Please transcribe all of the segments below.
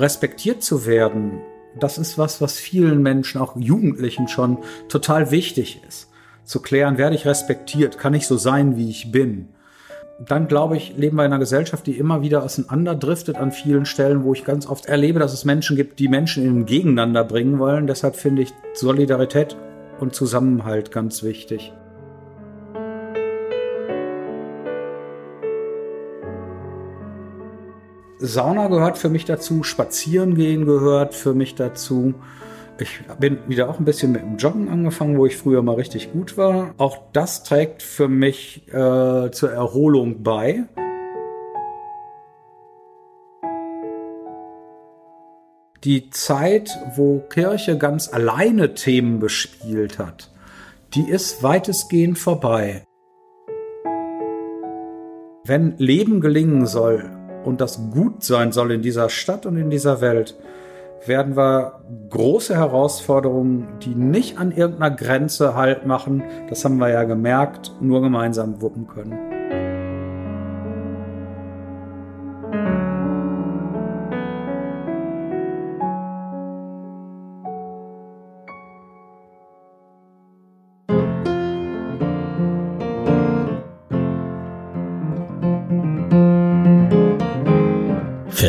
respektiert zu werden, das ist was, was vielen Menschen, auch Jugendlichen schon total wichtig ist. Zu klären, werde ich respektiert, kann ich so sein, wie ich bin. Dann glaube ich, leben wir in einer Gesellschaft, die immer wieder auseinanderdriftet an vielen Stellen, wo ich ganz oft erlebe, dass es Menschen gibt, die Menschen in ein Gegeneinander bringen wollen. Deshalb finde ich Solidarität und Zusammenhalt ganz wichtig. Sauna gehört für mich dazu, Spazierengehen gehört für mich dazu. Ich bin wieder auch ein bisschen mit dem Joggen angefangen, wo ich früher mal richtig gut war. Auch das trägt für mich äh, zur Erholung bei. Die Zeit, wo Kirche ganz alleine Themen bespielt hat, die ist weitestgehend vorbei. Wenn Leben gelingen soll, und das gut sein soll in dieser Stadt und in dieser Welt, werden wir große Herausforderungen, die nicht an irgendeiner Grenze Halt machen, das haben wir ja gemerkt, nur gemeinsam wuppen können.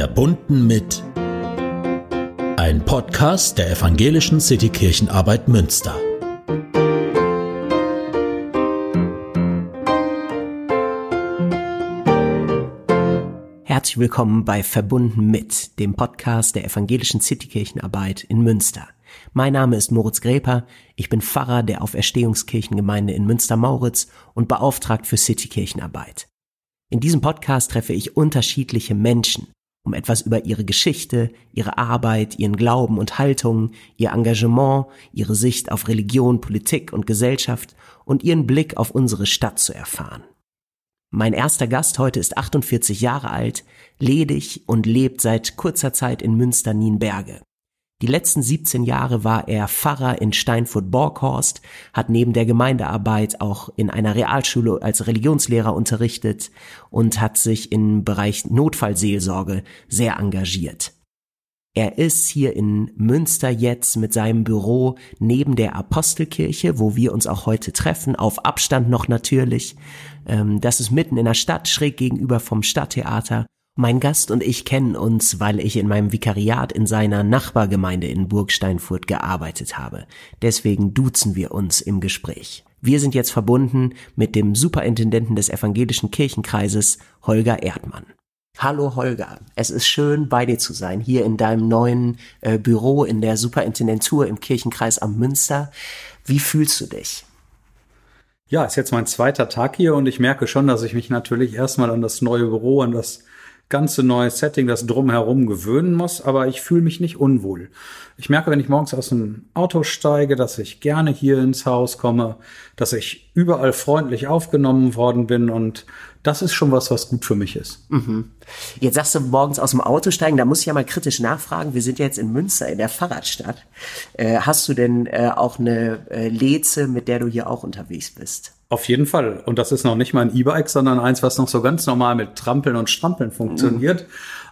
Verbunden mit ein Podcast der Evangelischen Citykirchenarbeit Münster. Herzlich willkommen bei Verbunden mit, dem Podcast der Evangelischen Citykirchenarbeit in Münster. Mein Name ist Moritz Gräper, ich bin Pfarrer der Auferstehungskirchengemeinde in Münster-Mauritz und beauftragt für Citykirchenarbeit. In diesem Podcast treffe ich unterschiedliche Menschen, um etwas über ihre Geschichte, ihre Arbeit, ihren Glauben und Haltungen, ihr Engagement, ihre Sicht auf Religion, Politik und Gesellschaft und ihren Blick auf unsere Stadt zu erfahren. Mein erster Gast heute ist 48 Jahre alt, ledig und lebt seit kurzer Zeit in Münster-Nienberge. Die letzten 17 Jahre war er Pfarrer in Steinfurt-Borghorst, hat neben der Gemeindearbeit auch in einer Realschule als Religionslehrer unterrichtet und hat sich im Bereich Notfallseelsorge sehr engagiert. Er ist hier in Münster jetzt mit seinem Büro neben der Apostelkirche, wo wir uns auch heute treffen, auf Abstand noch natürlich. Ähm, das ist mitten in der Stadt, schräg gegenüber vom Stadttheater. Mein Gast und ich kennen uns, weil ich in meinem Vikariat in seiner Nachbargemeinde in Burgsteinfurt gearbeitet habe. Deswegen duzen wir uns im Gespräch. Wir sind jetzt verbunden mit dem Superintendenten des evangelischen Kirchenkreises, Holger Erdmann. Hallo Holger, es ist schön bei dir zu sein, hier in deinem neuen äh, Büro in der Superintendentur im Kirchenkreis am Münster. Wie fühlst du dich? Ja, ist jetzt mein zweiter Tag hier und ich merke schon, dass ich mich natürlich erstmal an das neue Büro, an das ganze neue Setting, das drumherum gewöhnen muss, aber ich fühle mich nicht unwohl. Ich merke, wenn ich morgens aus dem Auto steige, dass ich gerne hier ins Haus komme, dass ich überall freundlich aufgenommen worden bin und das ist schon was, was gut für mich ist. Mhm. Jetzt sagst du morgens aus dem Auto steigen, da muss ich ja mal kritisch nachfragen. Wir sind jetzt in Münster, in der Fahrradstadt. Äh, hast du denn äh, auch eine äh, Leze, mit der du hier auch unterwegs bist? Auf jeden Fall. Und das ist noch nicht mal ein E-Bike, sondern eins, was noch so ganz normal mit Trampeln und Strampeln funktioniert. Mhm.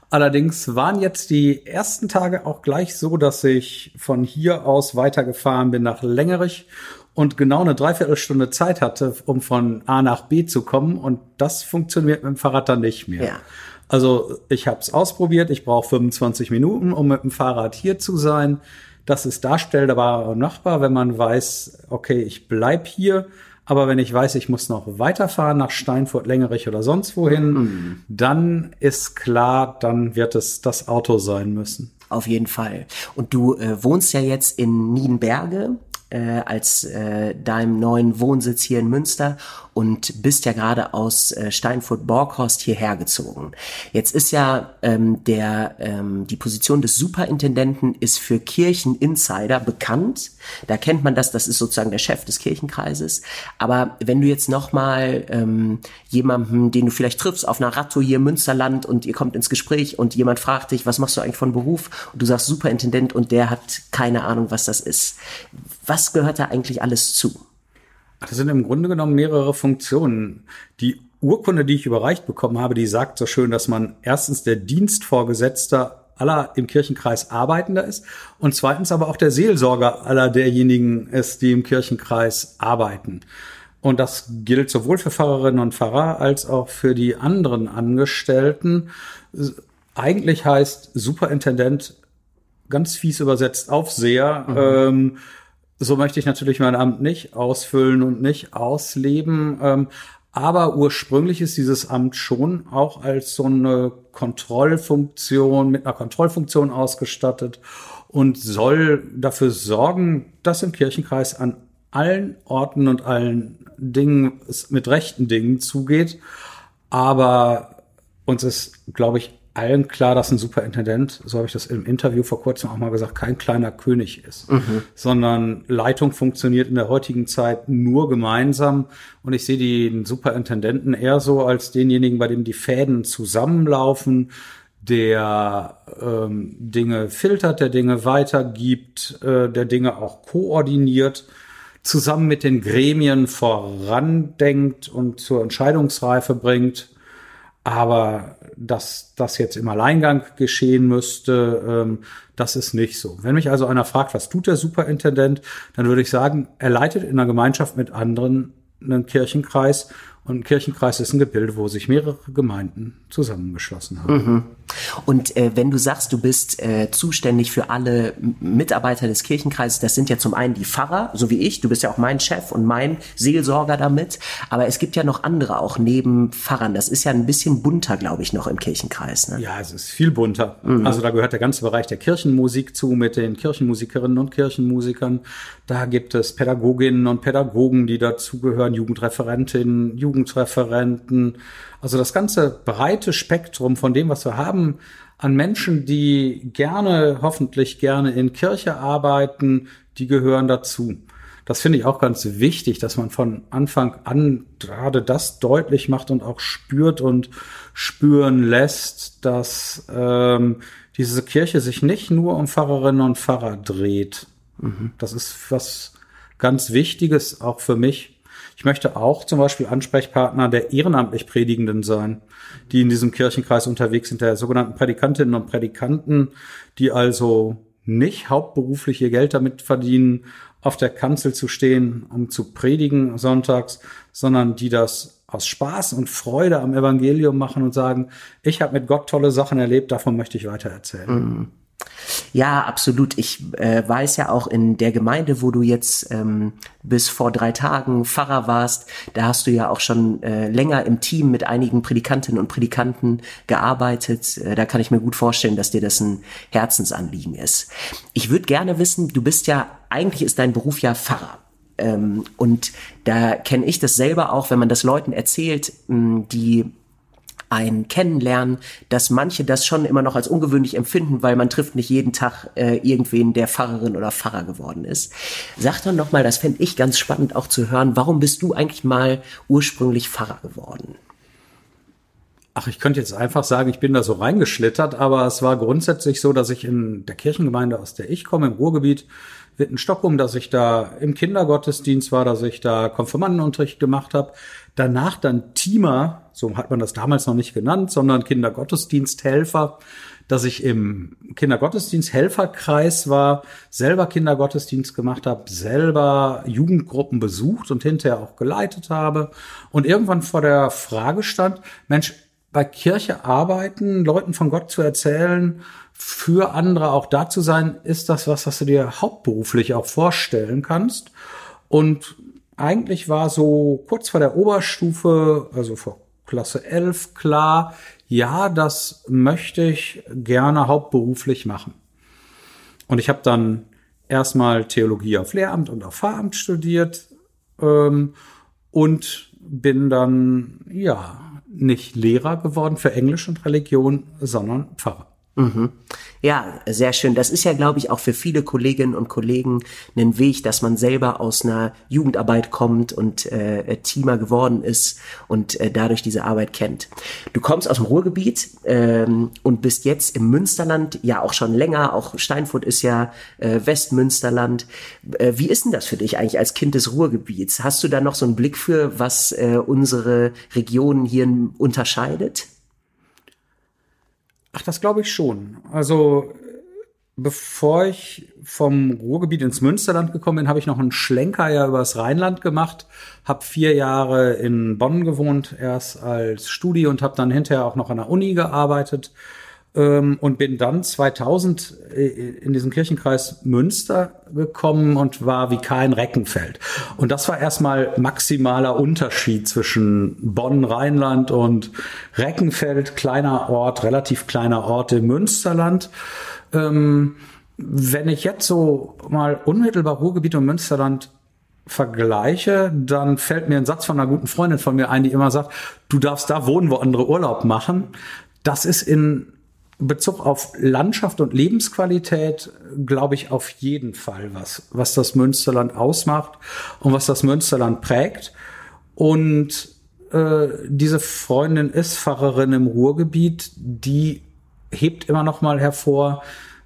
Allerdings waren jetzt die ersten Tage auch gleich so, dass ich von hier aus weitergefahren bin nach Längerich und genau eine Dreiviertelstunde Zeit hatte, um von A nach B zu kommen. Und das funktioniert mit dem Fahrrad dann nicht mehr. Ja. Also ich habe es ausprobiert. Ich brauche 25 Minuten, um mit dem Fahrrad hier zu sein. Das ist darstellbar und machbar, wenn man weiß, okay, ich bleib hier aber wenn ich weiß, ich muss noch weiterfahren nach Steinfurt, Längerich oder sonst wohin, mhm. dann ist klar, dann wird es das Auto sein müssen. Auf jeden Fall. Und du äh, wohnst ja jetzt in Nienberge äh, als äh, deinem neuen Wohnsitz hier in Münster und bist ja gerade aus äh, Steinfurt-Borghorst hierher gezogen. Jetzt ist ja ähm, der ähm, die Position des Superintendenten ist für Kircheninsider bekannt. Da kennt man das, das ist sozusagen der Chef des Kirchenkreises. Aber wenn du jetzt noch mal ähm, jemanden, den du vielleicht triffst auf einer Radtour hier im Münsterland und ihr kommt ins Gespräch und jemand fragt dich, was machst du eigentlich von Beruf? Und du sagst Superintendent und der hat keine Ahnung, was das ist. Was gehört da eigentlich alles zu? Das sind im Grunde genommen mehrere Funktionen. Die Urkunde, die ich überreicht bekommen habe, die sagt so schön, dass man erstens der Dienstvorgesetzter aller im Kirchenkreis Arbeitender ist und zweitens aber auch der Seelsorger aller derjenigen ist, die im Kirchenkreis arbeiten. Und das gilt sowohl für Pfarrerinnen und Pfarrer als auch für die anderen Angestellten. Eigentlich heißt Superintendent ganz fies übersetzt Aufseher. Mhm. Ähm, so möchte ich natürlich mein Amt nicht ausfüllen und nicht ausleben. Ähm, aber ursprünglich ist dieses Amt schon auch als so eine Kontrollfunktion, mit einer Kontrollfunktion ausgestattet und soll dafür sorgen, dass im Kirchenkreis an allen Orten und allen Dingen es mit rechten Dingen zugeht. Aber uns ist, glaube ich, allen klar, dass ein Superintendent, so habe ich das im Interview vor kurzem auch mal gesagt, kein kleiner König ist, mhm. sondern Leitung funktioniert in der heutigen Zeit nur gemeinsam. Und ich sehe den Superintendenten eher so als denjenigen, bei dem die Fäden zusammenlaufen, der ähm, Dinge filtert, der Dinge weitergibt, äh, der Dinge auch koordiniert, zusammen mit den Gremien vorandenkt und zur Entscheidungsreife bringt aber dass das jetzt im Alleingang geschehen müsste, ähm, das ist nicht so. Wenn mich also einer fragt, was tut der Superintendent, dann würde ich sagen, er leitet in einer Gemeinschaft mit anderen einen Kirchenkreis und ein Kirchenkreis ist ein Gebilde, wo sich mehrere Gemeinden zusammengeschlossen haben. Mhm. Und äh, wenn du sagst, du bist äh, zuständig für alle Mitarbeiter des Kirchenkreises, das sind ja zum einen die Pfarrer, so wie ich, du bist ja auch mein Chef und mein Seelsorger damit, aber es gibt ja noch andere auch neben Pfarrern. Das ist ja ein bisschen bunter, glaube ich, noch im Kirchenkreis. Ne? Ja, es ist viel bunter. Mhm. Also da gehört der ganze Bereich der Kirchenmusik zu mit den Kirchenmusikerinnen und Kirchenmusikern. Da gibt es Pädagoginnen und Pädagogen, die dazugehören, Jugendreferentinnen, Jugendreferenten. Also das ganze breite Spektrum von dem, was wir haben an Menschen, die gerne, hoffentlich gerne in Kirche arbeiten, die gehören dazu. Das finde ich auch ganz wichtig, dass man von Anfang an gerade das deutlich macht und auch spürt und spüren lässt, dass ähm, diese Kirche sich nicht nur um Pfarrerinnen und Pfarrer dreht, Mhm. Das ist was ganz Wichtiges auch für mich. Ich möchte auch zum Beispiel Ansprechpartner der ehrenamtlich Predigenden sein, die in diesem Kirchenkreis unterwegs sind, der sogenannten Prädikantinnen und Prädikanten, die also nicht hauptberuflich ihr Geld damit verdienen, auf der Kanzel zu stehen, um zu predigen sonntags, sondern die das aus Spaß und Freude am Evangelium machen und sagen, ich habe mit Gott tolle Sachen erlebt, davon möchte ich weiter erzählen. Mhm. Ja, absolut. Ich äh, weiß ja auch in der Gemeinde, wo du jetzt ähm, bis vor drei Tagen Pfarrer warst, da hast du ja auch schon äh, länger im Team mit einigen Predikantinnen und Predikanten gearbeitet. Äh, da kann ich mir gut vorstellen, dass dir das ein Herzensanliegen ist. Ich würde gerne wissen, du bist ja, eigentlich ist dein Beruf ja Pfarrer. Ähm, und da kenne ich das selber auch, wenn man das Leuten erzählt, die ein Kennenlernen, dass manche das schon immer noch als ungewöhnlich empfinden, weil man trifft nicht jeden Tag äh, irgendwen, der Pfarrerin oder Pfarrer geworden ist. Sag doch noch mal, das fände ich ganz spannend auch zu hören, warum bist du eigentlich mal ursprünglich Pfarrer geworden? Ach, ich könnte jetzt einfach sagen, ich bin da so reingeschlittert, aber es war grundsätzlich so, dass ich in der Kirchengemeinde, aus der ich komme, im Ruhrgebiet, Wittenstockholm, dass ich da im Kindergottesdienst war, dass ich da Konfirmandenunterricht gemacht habe. Danach dann Teamer, so hat man das damals noch nicht genannt, sondern Kindergottesdiensthelfer, dass ich im Kindergottesdiensthelferkreis war, selber Kindergottesdienst gemacht habe, selber Jugendgruppen besucht und hinterher auch geleitet habe und irgendwann vor der Frage stand, Mensch, bei Kirche arbeiten, Leuten von Gott zu erzählen, für andere auch da zu sein, ist das was, was du dir hauptberuflich auch vorstellen kannst. Und eigentlich war so kurz vor der Oberstufe, also vor Klasse 11 klar, ja, das möchte ich gerne hauptberuflich machen. Und ich habe dann erstmal Theologie auf Lehramt und auf Pfarramt studiert ähm, und bin dann ja nicht Lehrer geworden für Englisch und Religion, sondern Pfarrer. Mhm. Ja, sehr schön. Das ist ja, glaube ich, auch für viele Kolleginnen und Kollegen ein Weg, dass man selber aus einer Jugendarbeit kommt und äh, Teamer geworden ist und äh, dadurch diese Arbeit kennt. Du kommst aus dem Ruhrgebiet ähm, und bist jetzt im Münsterland, ja auch schon länger. Auch Steinfurt ist ja äh, Westmünsterland. Äh, wie ist denn das für dich eigentlich als Kind des Ruhrgebiets? Hast du da noch so einen Blick für, was äh, unsere Regionen hier unterscheidet? Ach, das glaube ich schon. Also bevor ich vom Ruhrgebiet ins Münsterland gekommen bin, habe ich noch einen Schlenker ja übers Rheinland gemacht, habe vier Jahre in Bonn gewohnt, erst als Studi und habe dann hinterher auch noch an der Uni gearbeitet ähm, und bin dann 2000 äh, in diesen Kirchenkreis Münster gekommen und war wie kein Reckenfeld. Und das war erstmal maximaler Unterschied zwischen Bonn, Rheinland und Reckenfeld, kleiner Ort, relativ kleiner Ort im Münsterland. Ähm, wenn ich jetzt so mal unmittelbar Ruhrgebiet und Münsterland vergleiche, dann fällt mir ein Satz von einer guten Freundin von mir ein, die immer sagt, du darfst da wohnen, wo andere Urlaub machen. Das ist in Bezug auf Landschaft und Lebensqualität, glaube ich, auf jeden Fall was, was das Münsterland ausmacht und was das Münsterland prägt. Und äh, diese Freundin ist Pfarrerin im Ruhrgebiet, die hebt immer noch mal hervor,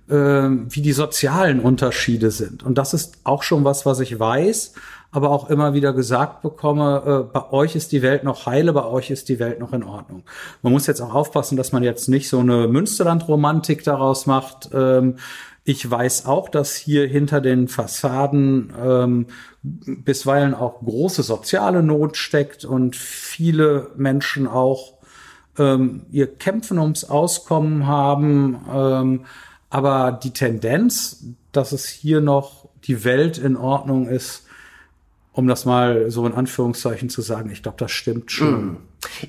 äh, wie die sozialen Unterschiede sind. Und das ist auch schon was, was ich weiß, aber auch immer wieder gesagt bekomme, äh, bei euch ist die Welt noch heile, bei euch ist die Welt noch in Ordnung. Man muss jetzt auch aufpassen, dass man jetzt nicht so eine Münsterland-Romantik daraus macht. Ähm, ich weiß auch, dass hier hinter den Fassaden ähm, bisweilen auch große soziale Not steckt und viele Menschen auch ähm, ihr Kämpfen ums Auskommen haben. Ähm, aber die Tendenz, dass es hier noch die Welt in Ordnung ist, um das mal so in Anführungszeichen zu sagen, ich glaube, das stimmt schon. Mm.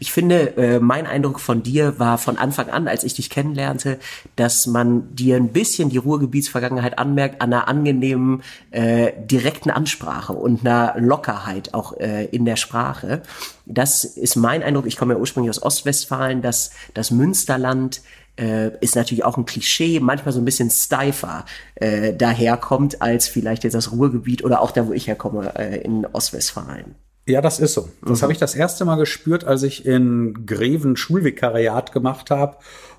Ich finde, äh, mein Eindruck von dir war von Anfang an, als ich dich kennenlernte, dass man dir ein bisschen die Ruhrgebietsvergangenheit anmerkt an einer angenehmen, äh, direkten Ansprache und einer Lockerheit auch äh, in der Sprache. Das ist mein Eindruck. Ich komme ja ursprünglich aus Ostwestfalen, dass das Münsterland äh, ist natürlich auch ein Klischee, manchmal so ein bisschen steifer äh, daherkommt als vielleicht jetzt das Ruhrgebiet oder auch da, wo ich herkomme, äh, in Ostwestfalen. Ja, das ist so. Das mhm. habe ich das erste Mal gespürt, als ich in Greven Schulvikariat gemacht habe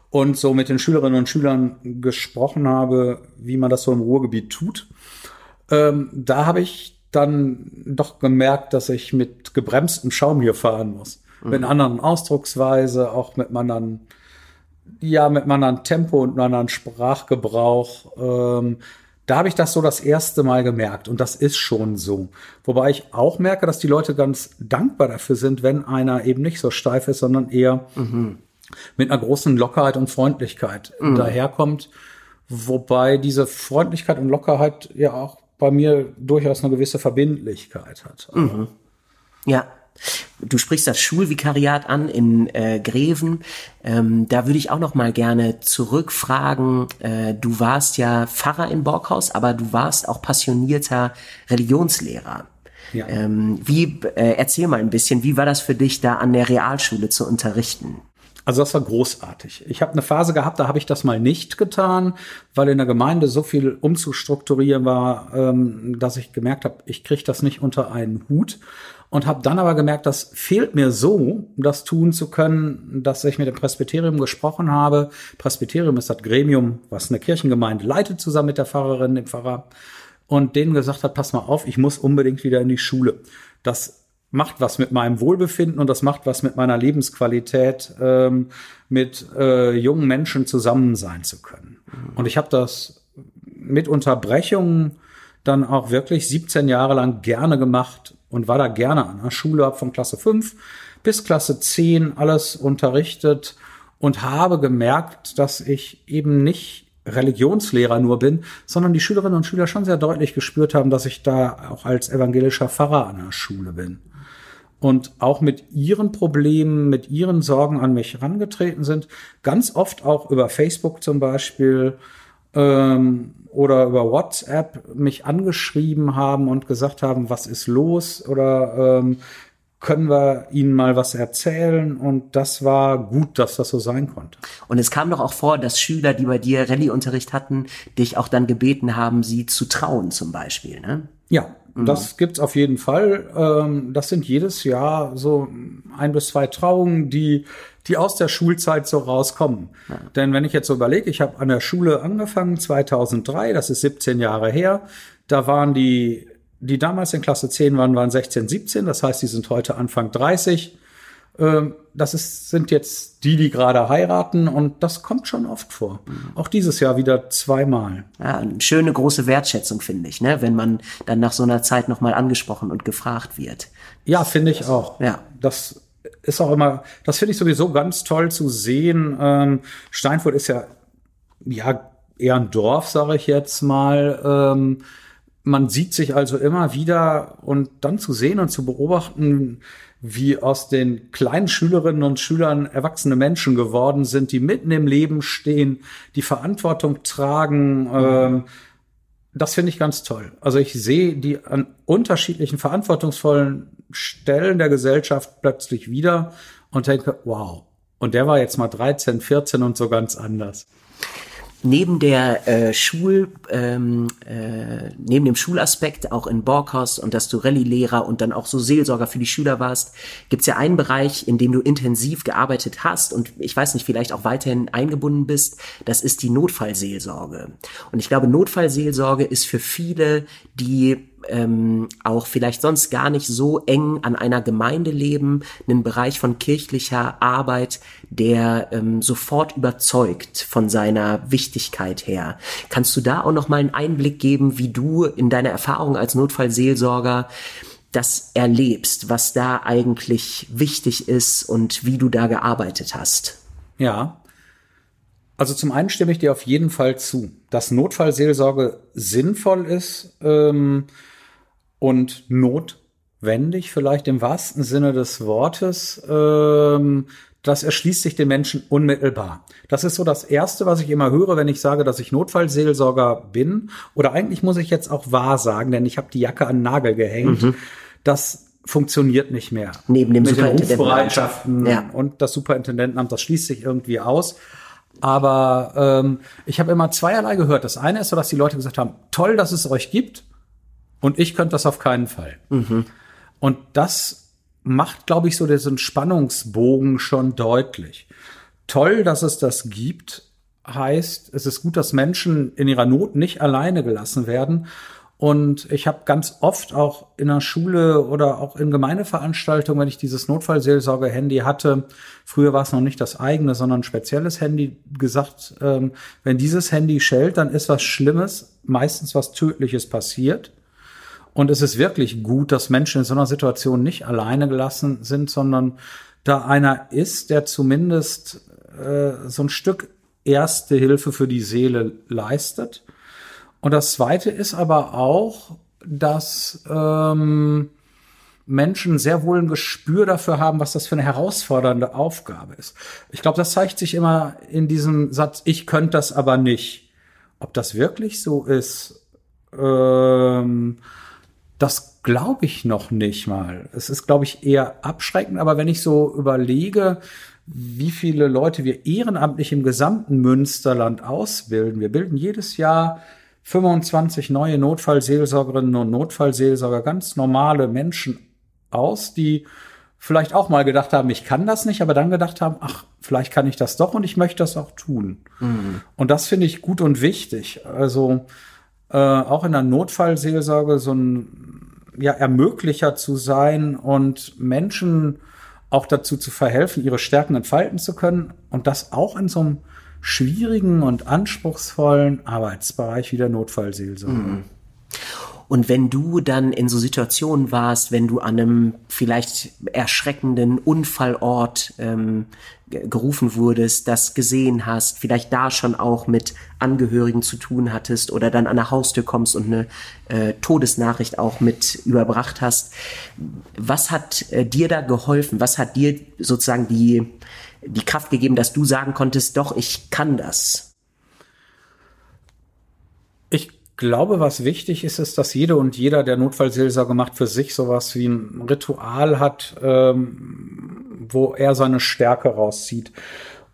und so mit den Schülerinnen und Schülern gesprochen habe, wie man das so im Ruhrgebiet tut. Ähm, da habe ich dann doch gemerkt, dass ich mit gebremstem Schaum hier fahren muss. Mhm. Mit einer anderen Ausdrucksweise, auch mit einem anderen ja mit einem anderen Tempo und einem anderen Sprachgebrauch. Ähm, da habe ich das so das erste Mal gemerkt und das ist schon so. Wobei ich auch merke, dass die Leute ganz dankbar dafür sind, wenn einer eben nicht so steif ist, sondern eher mhm. mit einer großen Lockerheit und Freundlichkeit mhm. daherkommt. Wobei diese Freundlichkeit und Lockerheit ja auch bei mir durchaus eine gewisse Verbindlichkeit hat. Mhm. Ja, Du sprichst das Schulvikariat an in äh, Greven. Ähm, da würde ich auch noch mal gerne zurückfragen. Äh, du warst ja Pfarrer in Borghaus, aber du warst auch passionierter Religionslehrer. Ja. Ähm, wie äh, erzähl mal ein bisschen, wie war das für dich, da an der Realschule zu unterrichten? Also das war großartig. Ich habe eine Phase gehabt, da habe ich das mal nicht getan, weil in der Gemeinde so viel umzustrukturieren war, ähm, dass ich gemerkt habe, ich kriege das nicht unter einen Hut und habe dann aber gemerkt, das fehlt mir so, das tun zu können, dass ich mit dem Presbyterium gesprochen habe. Presbyterium ist das Gremium, was eine Kirchengemeinde leitet, zusammen mit der Pfarrerin, dem Pfarrer, und denen gesagt hat, pass mal auf, ich muss unbedingt wieder in die Schule. Das macht was mit meinem Wohlbefinden und das macht was mit meiner Lebensqualität, ähm, mit äh, jungen Menschen zusammen sein zu können. Und ich habe das mit Unterbrechungen dann auch wirklich 17 Jahre lang gerne gemacht und war da gerne an der Schule, habe von Klasse 5 bis Klasse 10 alles unterrichtet und habe gemerkt, dass ich eben nicht Religionslehrer nur bin, sondern die Schülerinnen und Schüler schon sehr deutlich gespürt haben, dass ich da auch als evangelischer Pfarrer an der Schule bin. Und auch mit ihren Problemen, mit ihren Sorgen an mich herangetreten sind, ganz oft auch über Facebook zum Beispiel, ähm, oder über WhatsApp mich angeschrieben haben und gesagt haben, was ist los? Oder ähm, können wir Ihnen mal was erzählen? Und das war gut, dass das so sein konnte. Und es kam doch auch vor, dass Schüler, die bei dir Rallye-Unterricht hatten, dich auch dann gebeten haben, sie zu trauen zum Beispiel, ne? Ja, mhm. das gibt's auf jeden Fall. Ähm, das sind jedes Jahr so ein bis zwei Trauungen, die die aus der Schulzeit so rauskommen. Ja. Denn wenn ich jetzt so überlege, ich habe an der Schule angefangen 2003, das ist 17 Jahre her, da waren die, die damals in Klasse 10 waren, waren 16, 17, das heißt, die sind heute Anfang 30. Ähm, das ist, sind jetzt die, die gerade heiraten und das kommt schon oft vor. Auch dieses Jahr wieder zweimal. Ja, eine schöne große Wertschätzung, finde ich, ne? wenn man dann nach so einer Zeit nochmal angesprochen und gefragt wird. Ja, finde ich auch. Ja. Das ist auch immer, das finde ich sowieso ganz toll zu sehen. Ähm, Steinfurt ist ja, ja, eher ein Dorf, sage ich jetzt mal. Ähm, man sieht sich also immer wieder und dann zu sehen und zu beobachten, wie aus den kleinen Schülerinnen und Schülern erwachsene Menschen geworden sind, die mitten im Leben stehen, die Verantwortung tragen. Ähm, das finde ich ganz toll. Also ich sehe die an unterschiedlichen verantwortungsvollen Stellen der Gesellschaft plötzlich wieder und denke, wow. Und der war jetzt mal 13, 14 und so ganz anders neben der äh, Schul, ähm, äh, neben dem Schulaspekt auch in Borkhaus und dass du Rallye-Lehrer und dann auch so Seelsorger für die Schüler warst, gibt's ja einen Bereich, in dem du intensiv gearbeitet hast und ich weiß nicht, vielleicht auch weiterhin eingebunden bist, das ist die Notfallseelsorge. Und ich glaube, Notfallseelsorge ist für viele, die ähm, auch vielleicht sonst gar nicht so eng an einer Gemeinde leben, einen Bereich von kirchlicher Arbeit, der ähm, sofort überzeugt von seiner Wichtigkeit her. Kannst du da auch noch mal einen Einblick geben, wie du in deiner Erfahrung als Notfallseelsorger das erlebst, was da eigentlich wichtig ist und wie du da gearbeitet hast? Ja, also zum einen stimme ich dir auf jeden Fall zu, dass Notfallseelsorge sinnvoll ist. Ähm, und notwendig, vielleicht im wahrsten Sinne des Wortes. Ähm, das erschließt sich den Menschen unmittelbar. Das ist so das Erste, was ich immer höre, wenn ich sage, dass ich Notfallseelsorger bin. Oder eigentlich muss ich jetzt auch wahr sagen, denn ich habe die Jacke an den Nagel gehängt. Mhm. Das funktioniert nicht mehr. Neben dem Mit den Rufbereitschaften ja. und das Superintendentenamt, das schließt sich irgendwie aus. Aber ähm, ich habe immer zweierlei gehört. Das eine ist so, dass die Leute gesagt haben, toll, dass es euch gibt. Und ich könnte das auf keinen Fall. Mhm. Und das macht, glaube ich, so diesen Spannungsbogen schon deutlich. Toll, dass es das gibt, heißt, es ist gut, dass Menschen in ihrer Not nicht alleine gelassen werden. Und ich habe ganz oft auch in der Schule oder auch in Gemeindeveranstaltungen, wenn ich dieses Notfallseelsorge-Handy hatte, früher war es noch nicht das eigene, sondern ein spezielles Handy, gesagt, ähm, wenn dieses Handy schellt, dann ist was Schlimmes, meistens was Tödliches passiert. Und es ist wirklich gut, dass Menschen in so einer Situation nicht alleine gelassen sind, sondern da einer ist, der zumindest äh, so ein Stück erste Hilfe für die Seele leistet. Und das Zweite ist aber auch, dass ähm, Menschen sehr wohl ein Gespür dafür haben, was das für eine herausfordernde Aufgabe ist. Ich glaube, das zeigt sich immer in diesem Satz, ich könnte das aber nicht. Ob das wirklich so ist, ähm, das glaube ich noch nicht mal. Es ist, glaube ich, eher abschreckend, aber wenn ich so überlege, wie viele Leute wir ehrenamtlich im gesamten Münsterland ausbilden. Wir bilden jedes Jahr 25 neue Notfallseelsorgerinnen und Notfallseelsorger, ganz normale Menschen aus, die vielleicht auch mal gedacht haben, ich kann das nicht, aber dann gedacht haben, ach, vielleicht kann ich das doch und ich möchte das auch tun. Mhm. Und das finde ich gut und wichtig. Also äh, auch in der Notfallseelsorge so ein ja, Ermöglicher zu sein und Menschen auch dazu zu verhelfen, ihre Stärken entfalten zu können und das auch in so einem schwierigen und anspruchsvollen Arbeitsbereich wie der Notfallseelsorge. Mhm. Und wenn du dann in so Situationen warst, wenn du an einem vielleicht erschreckenden Unfallort ähm, gerufen wurdest, das gesehen hast, vielleicht da schon auch mit Angehörigen zu tun hattest oder dann an der Haustür kommst und eine äh, Todesnachricht auch mit überbracht hast. Was hat äh, dir da geholfen? Was hat dir sozusagen die, die Kraft gegeben, dass du sagen konntest, doch, ich kann das? Glaube, was wichtig ist, ist, dass jede und jeder, der Notfallseelsorge macht, für sich sowas wie ein Ritual hat, ähm, wo er seine Stärke rauszieht.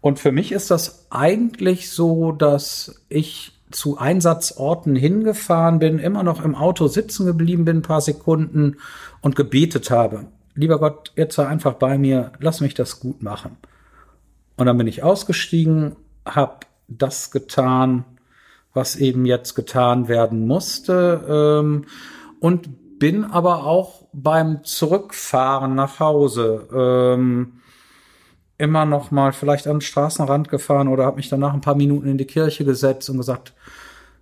Und für mich ist das eigentlich so, dass ich zu Einsatzorten hingefahren bin, immer noch im Auto sitzen geblieben bin, ein paar Sekunden und gebetet habe. Lieber Gott, jetzt sei einfach bei mir, lass mich das gut machen. Und dann bin ich ausgestiegen, habe das getan, was eben jetzt getan werden musste. Ähm, und bin aber auch beim Zurückfahren nach Hause ähm, immer noch mal vielleicht den Straßenrand gefahren oder habe mich danach ein paar Minuten in die Kirche gesetzt und gesagt,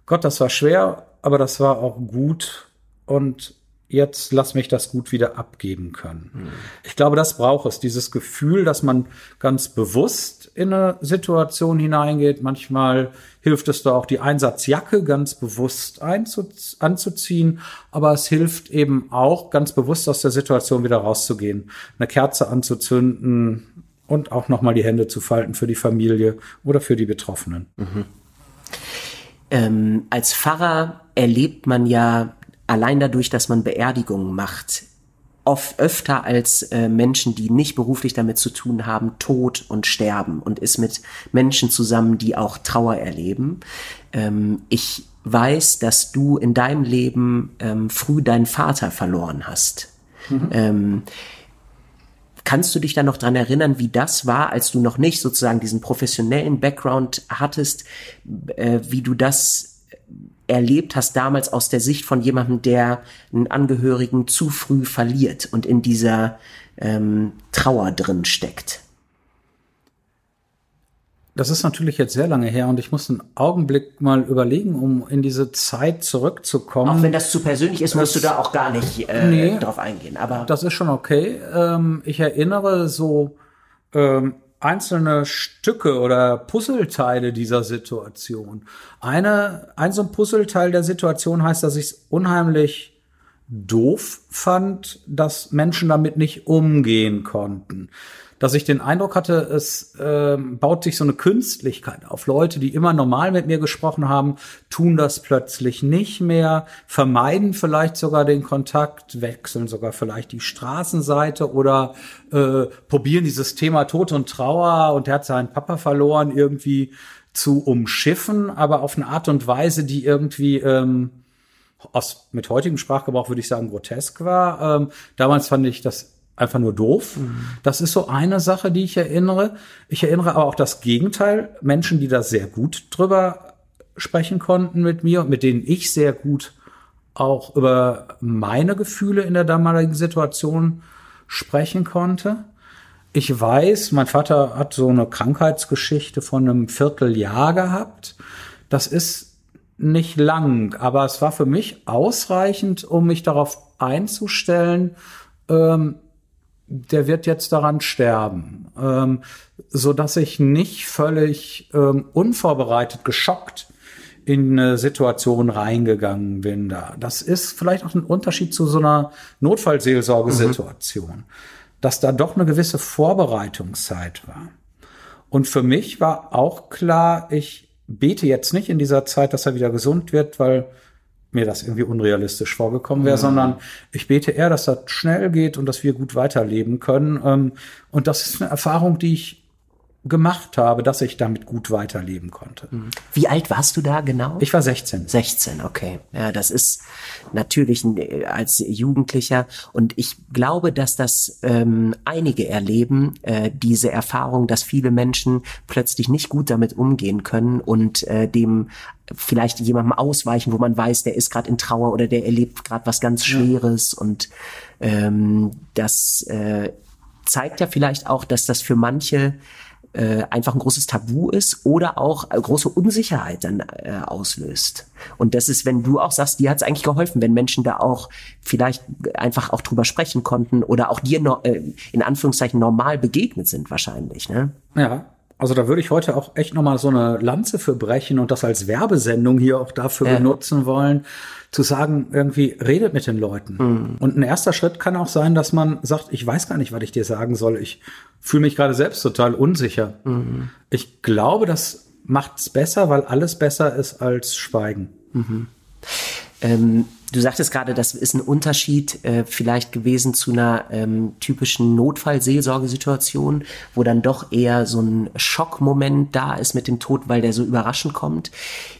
Gott, das war schwer, aber das war auch gut und jetzt lass mich das gut wieder abgeben können. Mhm. Ich glaube, das braucht es, dieses Gefühl, dass man ganz bewusst in eine Situation hineingeht. Manchmal hilft es da auch, die Einsatzjacke ganz bewusst anzuziehen, aber es hilft eben auch, ganz bewusst aus der Situation wieder rauszugehen, eine Kerze anzuzünden und auch nochmal die Hände zu falten für die Familie oder für die Betroffenen. Mhm. Ähm, als Pfarrer erlebt man ja allein dadurch, dass man Beerdigungen macht, oft öfter als äh, Menschen, die nicht beruflich damit zu tun haben, Tod und Sterben und ist mit Menschen zusammen, die auch Trauer erleben. Ähm, ich weiß, dass du in deinem Leben ähm, früh deinen Vater verloren hast. Mhm. Ähm, kannst du dich da noch dran erinnern, wie das war, als du noch nicht sozusagen diesen professionellen Background hattest, äh, wie du das erlebt hast damals aus der Sicht von jemandem, der einen Angehörigen zu früh verliert und in dieser ähm, Trauer drin steckt? Das ist natürlich jetzt sehr lange her und ich muss einen Augenblick mal überlegen, um in diese Zeit zurückzukommen. Auch wenn das zu persönlich ist, musst du da auch gar nicht äh, nee, drauf eingehen. Aber das ist schon okay. Ähm, ich erinnere so ähm, einzelne Stücke oder Puzzleteile dieser Situation. Eine, ein so ein Puzzleteil der Situation heißt, dass ich es unheimlich doof fand, dass Menschen damit nicht umgehen konnten dass ich den Eindruck hatte, es äh, baut sich so eine Künstlichkeit auf. Leute, die immer normal mit mir gesprochen haben, tun das plötzlich nicht mehr, vermeiden vielleicht sogar den Kontakt, wechseln sogar vielleicht die Straßenseite oder äh, probieren dieses Thema Tod und Trauer und er hat seinen Papa verloren irgendwie zu umschiffen, aber auf eine Art und Weise, die irgendwie ähm, aus, mit heutigem Sprachgebrauch würde ich sagen grotesk war. Ähm, damals fand ich das einfach nur doof. Mhm. Das ist so eine Sache, die ich erinnere. Ich erinnere aber auch das Gegenteil. Menschen, die da sehr gut drüber sprechen konnten mit mir und mit denen ich sehr gut auch über meine Gefühle in der damaligen Situation sprechen konnte. Ich weiß, mein Vater hat so eine Krankheitsgeschichte von einem Vierteljahr gehabt. Das ist nicht lang, aber es war für mich ausreichend, um mich darauf einzustellen, ähm, der wird jetzt daran sterben, ähm, so dass ich nicht völlig ähm, unvorbereitet, geschockt in eine Situation reingegangen bin da. Das ist vielleicht auch ein Unterschied zu so einer Notfallseelsorgesituation, mhm. dass da doch eine gewisse Vorbereitungszeit war. Und für mich war auch klar, ich bete jetzt nicht in dieser Zeit, dass er wieder gesund wird, weil mir das irgendwie unrealistisch vorgekommen wäre, mhm. sondern ich bete eher, dass das schnell geht und dass wir gut weiterleben können. Ähm, und das ist eine Erfahrung, die ich gemacht habe, dass ich damit gut weiterleben konnte. Mhm. Wie alt warst du da genau? Ich war 16. 16, okay. Ja, das ist natürlich äh, als Jugendlicher und ich glaube, dass das ähm, einige erleben, äh, diese Erfahrung, dass viele Menschen plötzlich nicht gut damit umgehen können und äh, dem vielleicht jemandem ausweichen, wo man weiß, der ist gerade in Trauer oder der erlebt gerade was ganz Schweres ja. und ähm, das äh, zeigt ja vielleicht auch, dass das für manche äh, einfach ein großes Tabu ist oder auch äh, große Unsicherheit dann äh, auslöst. Und das ist, wenn du auch sagst, dir hat es eigentlich geholfen, wenn Menschen da auch vielleicht einfach auch drüber sprechen konnten oder auch dir no, äh, in Anführungszeichen normal begegnet sind wahrscheinlich. Ne? Ja, also da würde ich heute auch echt nochmal so eine Lanze für brechen und das als Werbesendung hier auch dafür ja. benutzen wollen, zu sagen, irgendwie redet mit den Leuten. Mhm. Und ein erster Schritt kann auch sein, dass man sagt, ich weiß gar nicht, was ich dir sagen soll. Ich fühle mich gerade selbst total unsicher. Mhm. Ich glaube, das macht's besser, weil alles besser ist als Schweigen. Mhm. Ähm, Du sagtest gerade, das ist ein Unterschied äh, vielleicht gewesen zu einer ähm, typischen Notfallseelsorgesituation, wo dann doch eher so ein Schockmoment da ist mit dem Tod, weil der so überraschend kommt.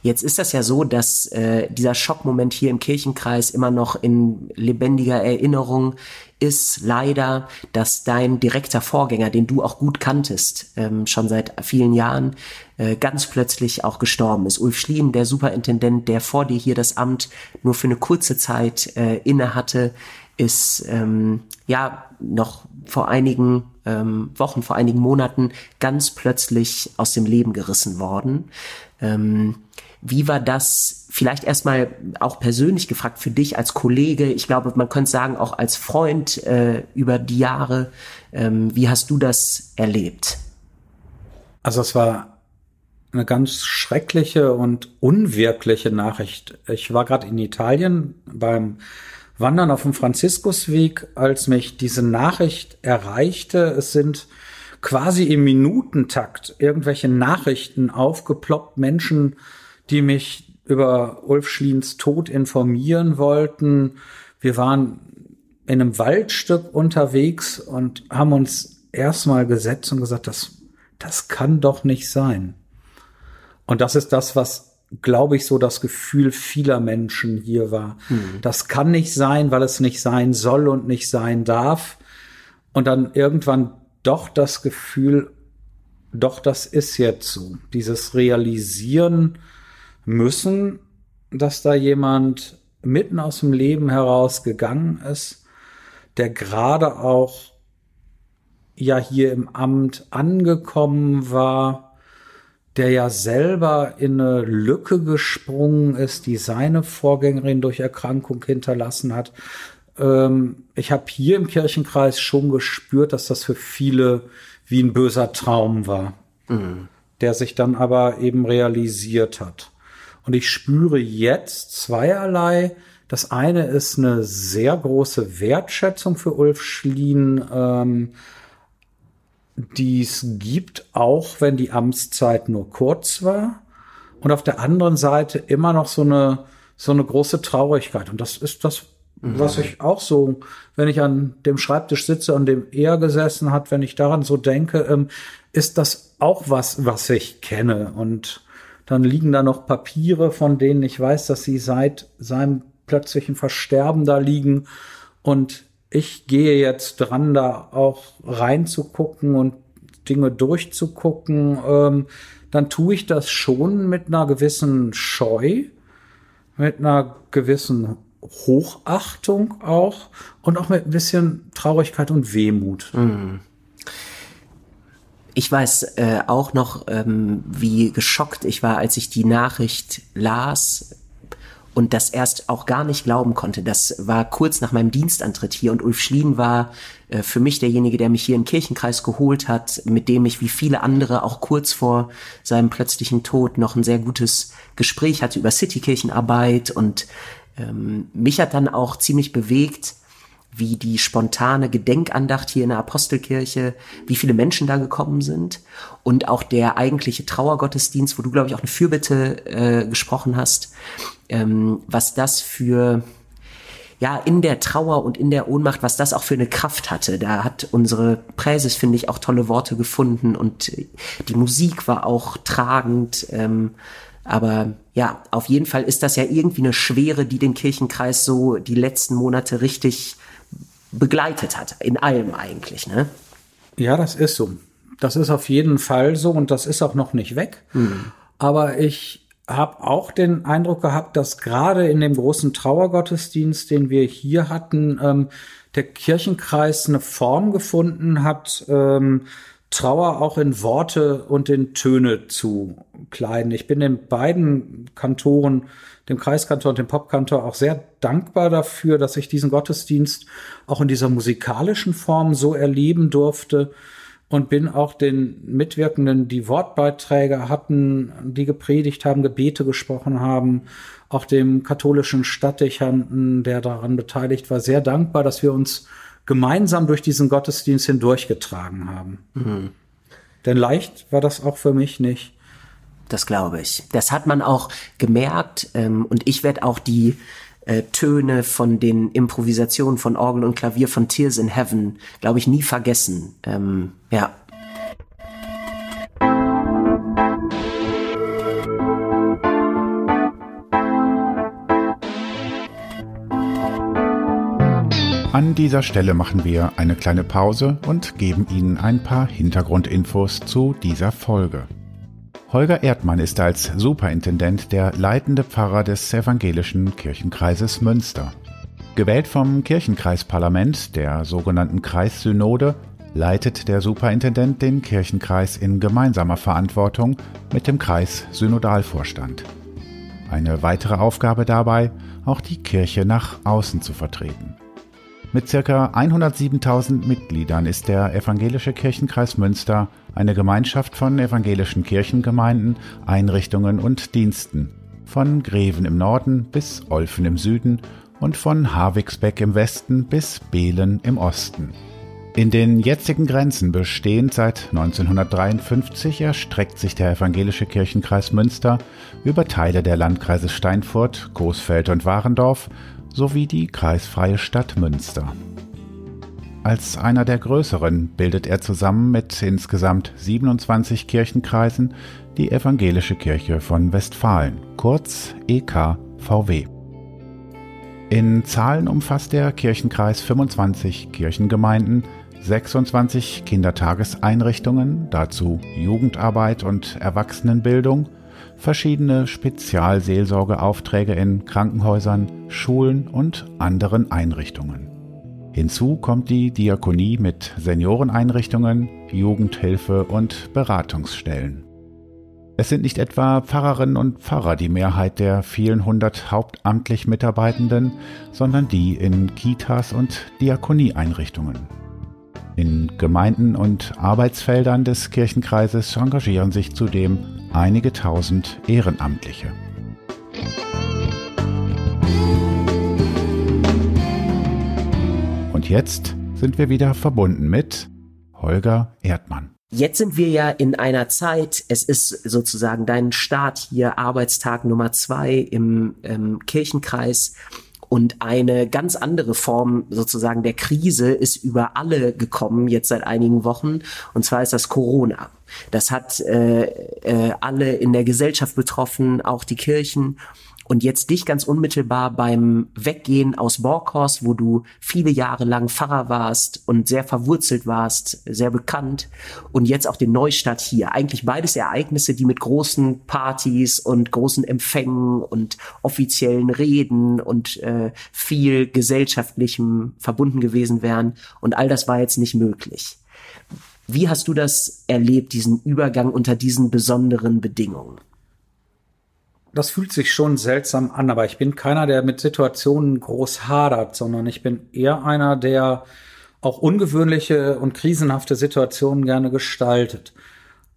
Jetzt ist das ja so, dass äh, dieser Schockmoment hier im Kirchenkreis immer noch in lebendiger Erinnerung ist leider, dass dein direkter Vorgänger, den du auch gut kanntest, ähm, schon seit vielen Jahren, äh, ganz plötzlich auch gestorben ist. Ulf Schlien, der Superintendent, der vor dir hier das Amt nur für eine kurze Zeit äh, inne hatte, ist ähm, ja noch vor einigen ähm, Wochen, vor einigen Monaten ganz plötzlich aus dem Leben gerissen worden. Ähm, wie war das vielleicht erstmal auch persönlich gefragt für dich als Kollege? Ich glaube, man könnte sagen auch als Freund äh, über die Jahre. Ähm, wie hast du das erlebt? Also es war eine ganz schreckliche und unwirkliche Nachricht. Ich war gerade in Italien beim Wandern auf dem Franziskusweg, als mich diese Nachricht erreichte. Es sind quasi im Minutentakt irgendwelche Nachrichten aufgeploppt, Menschen, die mich über Ulf Schliens Tod informieren wollten. Wir waren in einem Waldstück unterwegs und haben uns erstmal gesetzt und gesagt, das, das kann doch nicht sein. Und das ist das, was, glaube ich, so das Gefühl vieler Menschen hier war. Mhm. Das kann nicht sein, weil es nicht sein soll und nicht sein darf. Und dann irgendwann doch das Gefühl, doch, das ist jetzt so. Dieses Realisieren müssen, dass da jemand mitten aus dem Leben heraus gegangen ist, der gerade auch ja hier im Amt angekommen war, der ja selber in eine Lücke gesprungen ist, die seine Vorgängerin durch Erkrankung hinterlassen hat. Ähm, ich habe hier im Kirchenkreis schon gespürt, dass das für viele wie ein böser Traum war, mhm. der sich dann aber eben realisiert hat. Und ich spüre jetzt zweierlei. Das eine ist eine sehr große Wertschätzung für Ulf Schlien, ähm, die es gibt, auch wenn die Amtszeit nur kurz war. Und auf der anderen Seite immer noch so eine, so eine große Traurigkeit. Und das ist das, was ich auch so, wenn ich an dem Schreibtisch sitze, an dem er gesessen hat, wenn ich daran so denke, ähm, ist das auch was, was ich kenne. Und dann liegen da noch Papiere, von denen ich weiß, dass sie seit seinem plötzlichen Versterben da liegen. Und ich gehe jetzt dran, da auch reinzugucken und Dinge durchzugucken, ähm, dann tue ich das schon mit einer gewissen Scheu, mit einer gewissen Hochachtung auch und auch mit ein bisschen Traurigkeit und Wehmut. Mhm. Ich weiß äh, auch noch, ähm, wie geschockt ich war, als ich die Nachricht las, und das erst auch gar nicht glauben konnte. Das war kurz nach meinem Dienstantritt hier und Ulf Schlien war äh, für mich derjenige, der mich hier im Kirchenkreis geholt hat, mit dem ich wie viele andere auch kurz vor seinem plötzlichen Tod noch ein sehr gutes Gespräch hatte über Citykirchenarbeit und ähm, mich hat dann auch ziemlich bewegt, wie die spontane Gedenkandacht hier in der Apostelkirche, wie viele Menschen da gekommen sind und auch der eigentliche Trauergottesdienst, wo du, glaube ich, auch eine Fürbitte äh, gesprochen hast, ähm, was das für ja, in der Trauer und in der Ohnmacht, was das auch für eine Kraft hatte. Da hat unsere Präses, finde ich, auch tolle Worte gefunden und die Musik war auch tragend. Ähm, aber ja, auf jeden Fall ist das ja irgendwie eine Schwere, die den Kirchenkreis so die letzten Monate richtig begleitet hat. In allem eigentlich, ne? Ja, das ist so. Das ist auf jeden Fall so und das ist auch noch nicht weg. Mhm. Aber ich habe auch den Eindruck gehabt, dass gerade in dem großen Trauergottesdienst, den wir hier hatten, ähm, der Kirchenkreis eine Form gefunden hat, ähm, Trauer auch in Worte und in Töne zu kleiden. Ich bin den beiden Kantoren, dem Kreiskantor und dem Popkantor, auch sehr dankbar dafür, dass ich diesen Gottesdienst auch in dieser musikalischen Form so erleben durfte und bin auch den Mitwirkenden, die Wortbeiträge hatten, die gepredigt haben, Gebete gesprochen haben, auch dem katholischen Stadtdechanten, der daran beteiligt war, sehr dankbar, dass wir uns gemeinsam durch diesen Gottesdienst hindurchgetragen haben. Mhm. Denn leicht war das auch für mich nicht. Das glaube ich. Das hat man auch gemerkt. Ähm, und ich werde auch die äh, Töne von den Improvisationen von Orgel und Klavier von Tears in Heaven, glaube ich, nie vergessen. Ähm, ja. An dieser Stelle machen wir eine kleine Pause und geben Ihnen ein paar Hintergrundinfos zu dieser Folge. Holger Erdmann ist als Superintendent der leitende Pfarrer des evangelischen Kirchenkreises Münster. Gewählt vom Kirchenkreisparlament, der sogenannten Kreissynode, leitet der Superintendent den Kirchenkreis in gemeinsamer Verantwortung mit dem Kreis Synodalvorstand. Eine weitere Aufgabe dabei, auch die Kirche nach außen zu vertreten. Mit circa 107.000 Mitgliedern ist der Evangelische Kirchenkreis Münster eine Gemeinschaft von evangelischen Kirchengemeinden, Einrichtungen und Diensten, von Greven im Norden bis Olfen im Süden und von Havigsbeck im Westen bis Behlen im Osten. In den jetzigen Grenzen bestehend seit 1953 erstreckt sich der Evangelische Kirchenkreis Münster über Teile der Landkreise Steinfurt, Coesfeld und Warendorf sowie die kreisfreie Stadt Münster. Als einer der größeren bildet er zusammen mit insgesamt 27 Kirchenkreisen die Evangelische Kirche von Westfalen, kurz EKVW. In Zahlen umfasst der Kirchenkreis 25 Kirchengemeinden, 26 Kindertageseinrichtungen, dazu Jugendarbeit und Erwachsenenbildung, verschiedene Spezialseelsorgeaufträge in Krankenhäusern, Schulen und anderen Einrichtungen. Hinzu kommt die Diakonie mit Senioreneinrichtungen, Jugendhilfe und Beratungsstellen. Es sind nicht etwa Pfarrerinnen und Pfarrer die Mehrheit der vielen hundert hauptamtlich Mitarbeitenden, sondern die in Kitas und Diakonieeinrichtungen. In Gemeinden und Arbeitsfeldern des Kirchenkreises engagieren sich zudem einige tausend Ehrenamtliche. Und jetzt sind wir wieder verbunden mit Holger Erdmann. Jetzt sind wir ja in einer Zeit, es ist sozusagen dein Start hier, Arbeitstag Nummer zwei im, im Kirchenkreis. Und eine ganz andere Form sozusagen der Krise ist über alle gekommen, jetzt seit einigen Wochen. Und zwar ist das Corona. Das hat äh, äh, alle in der Gesellschaft betroffen, auch die Kirchen und jetzt dich ganz unmittelbar beim Weggehen aus Borkhorst, wo du viele Jahre lang Pfarrer warst und sehr verwurzelt warst, sehr bekannt und jetzt auch den Neustart hier. Eigentlich beides Ereignisse, die mit großen Partys und großen Empfängen und offiziellen Reden und äh, viel gesellschaftlichem verbunden gewesen wären und all das war jetzt nicht möglich. Wie hast du das erlebt, diesen Übergang unter diesen besonderen Bedingungen? Das fühlt sich schon seltsam an, aber ich bin keiner, der mit Situationen groß hadert, sondern ich bin eher einer, der auch ungewöhnliche und krisenhafte Situationen gerne gestaltet.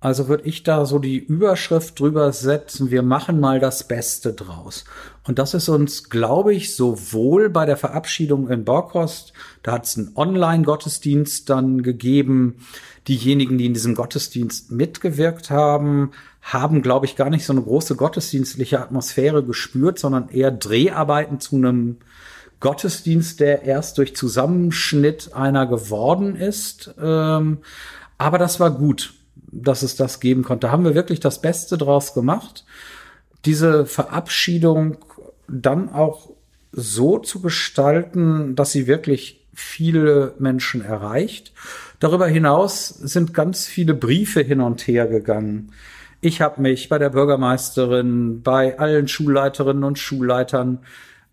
Also würde ich da so die Überschrift drüber setzen, wir machen mal das Beste draus. Und das ist uns, glaube ich, sowohl bei der Verabschiedung in Borkost, da hat es einen Online-Gottesdienst dann gegeben, diejenigen, die in diesem Gottesdienst mitgewirkt haben, haben, glaube ich, gar nicht so eine große gottesdienstliche Atmosphäre gespürt, sondern eher Dreharbeiten zu einem Gottesdienst, der erst durch Zusammenschnitt einer geworden ist. Ähm, aber das war gut, dass es das geben konnte. Da haben wir wirklich das Beste draus gemacht. Diese Verabschiedung dann auch so zu gestalten, dass sie wirklich viele Menschen erreicht. Darüber hinaus sind ganz viele Briefe hin und her gegangen. Ich habe mich bei der Bürgermeisterin, bei allen Schulleiterinnen und Schulleitern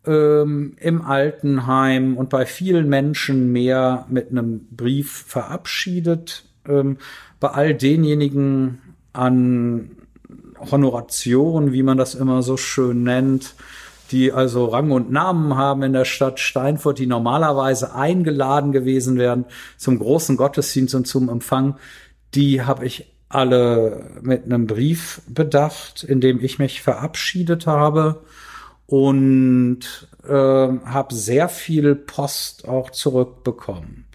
ähm, im Altenheim und bei vielen Menschen mehr mit einem Brief verabschiedet. Ähm, bei all denjenigen an Honoration, wie man das immer so schön nennt, die also Rang und Namen haben in der Stadt Steinfurt, die normalerweise eingeladen gewesen wären zum großen Gottesdienst und zum Empfang, die habe ich alle mit einem Brief bedacht, in dem ich mich verabschiedet habe und äh, habe sehr viel Post auch zurückbekommen.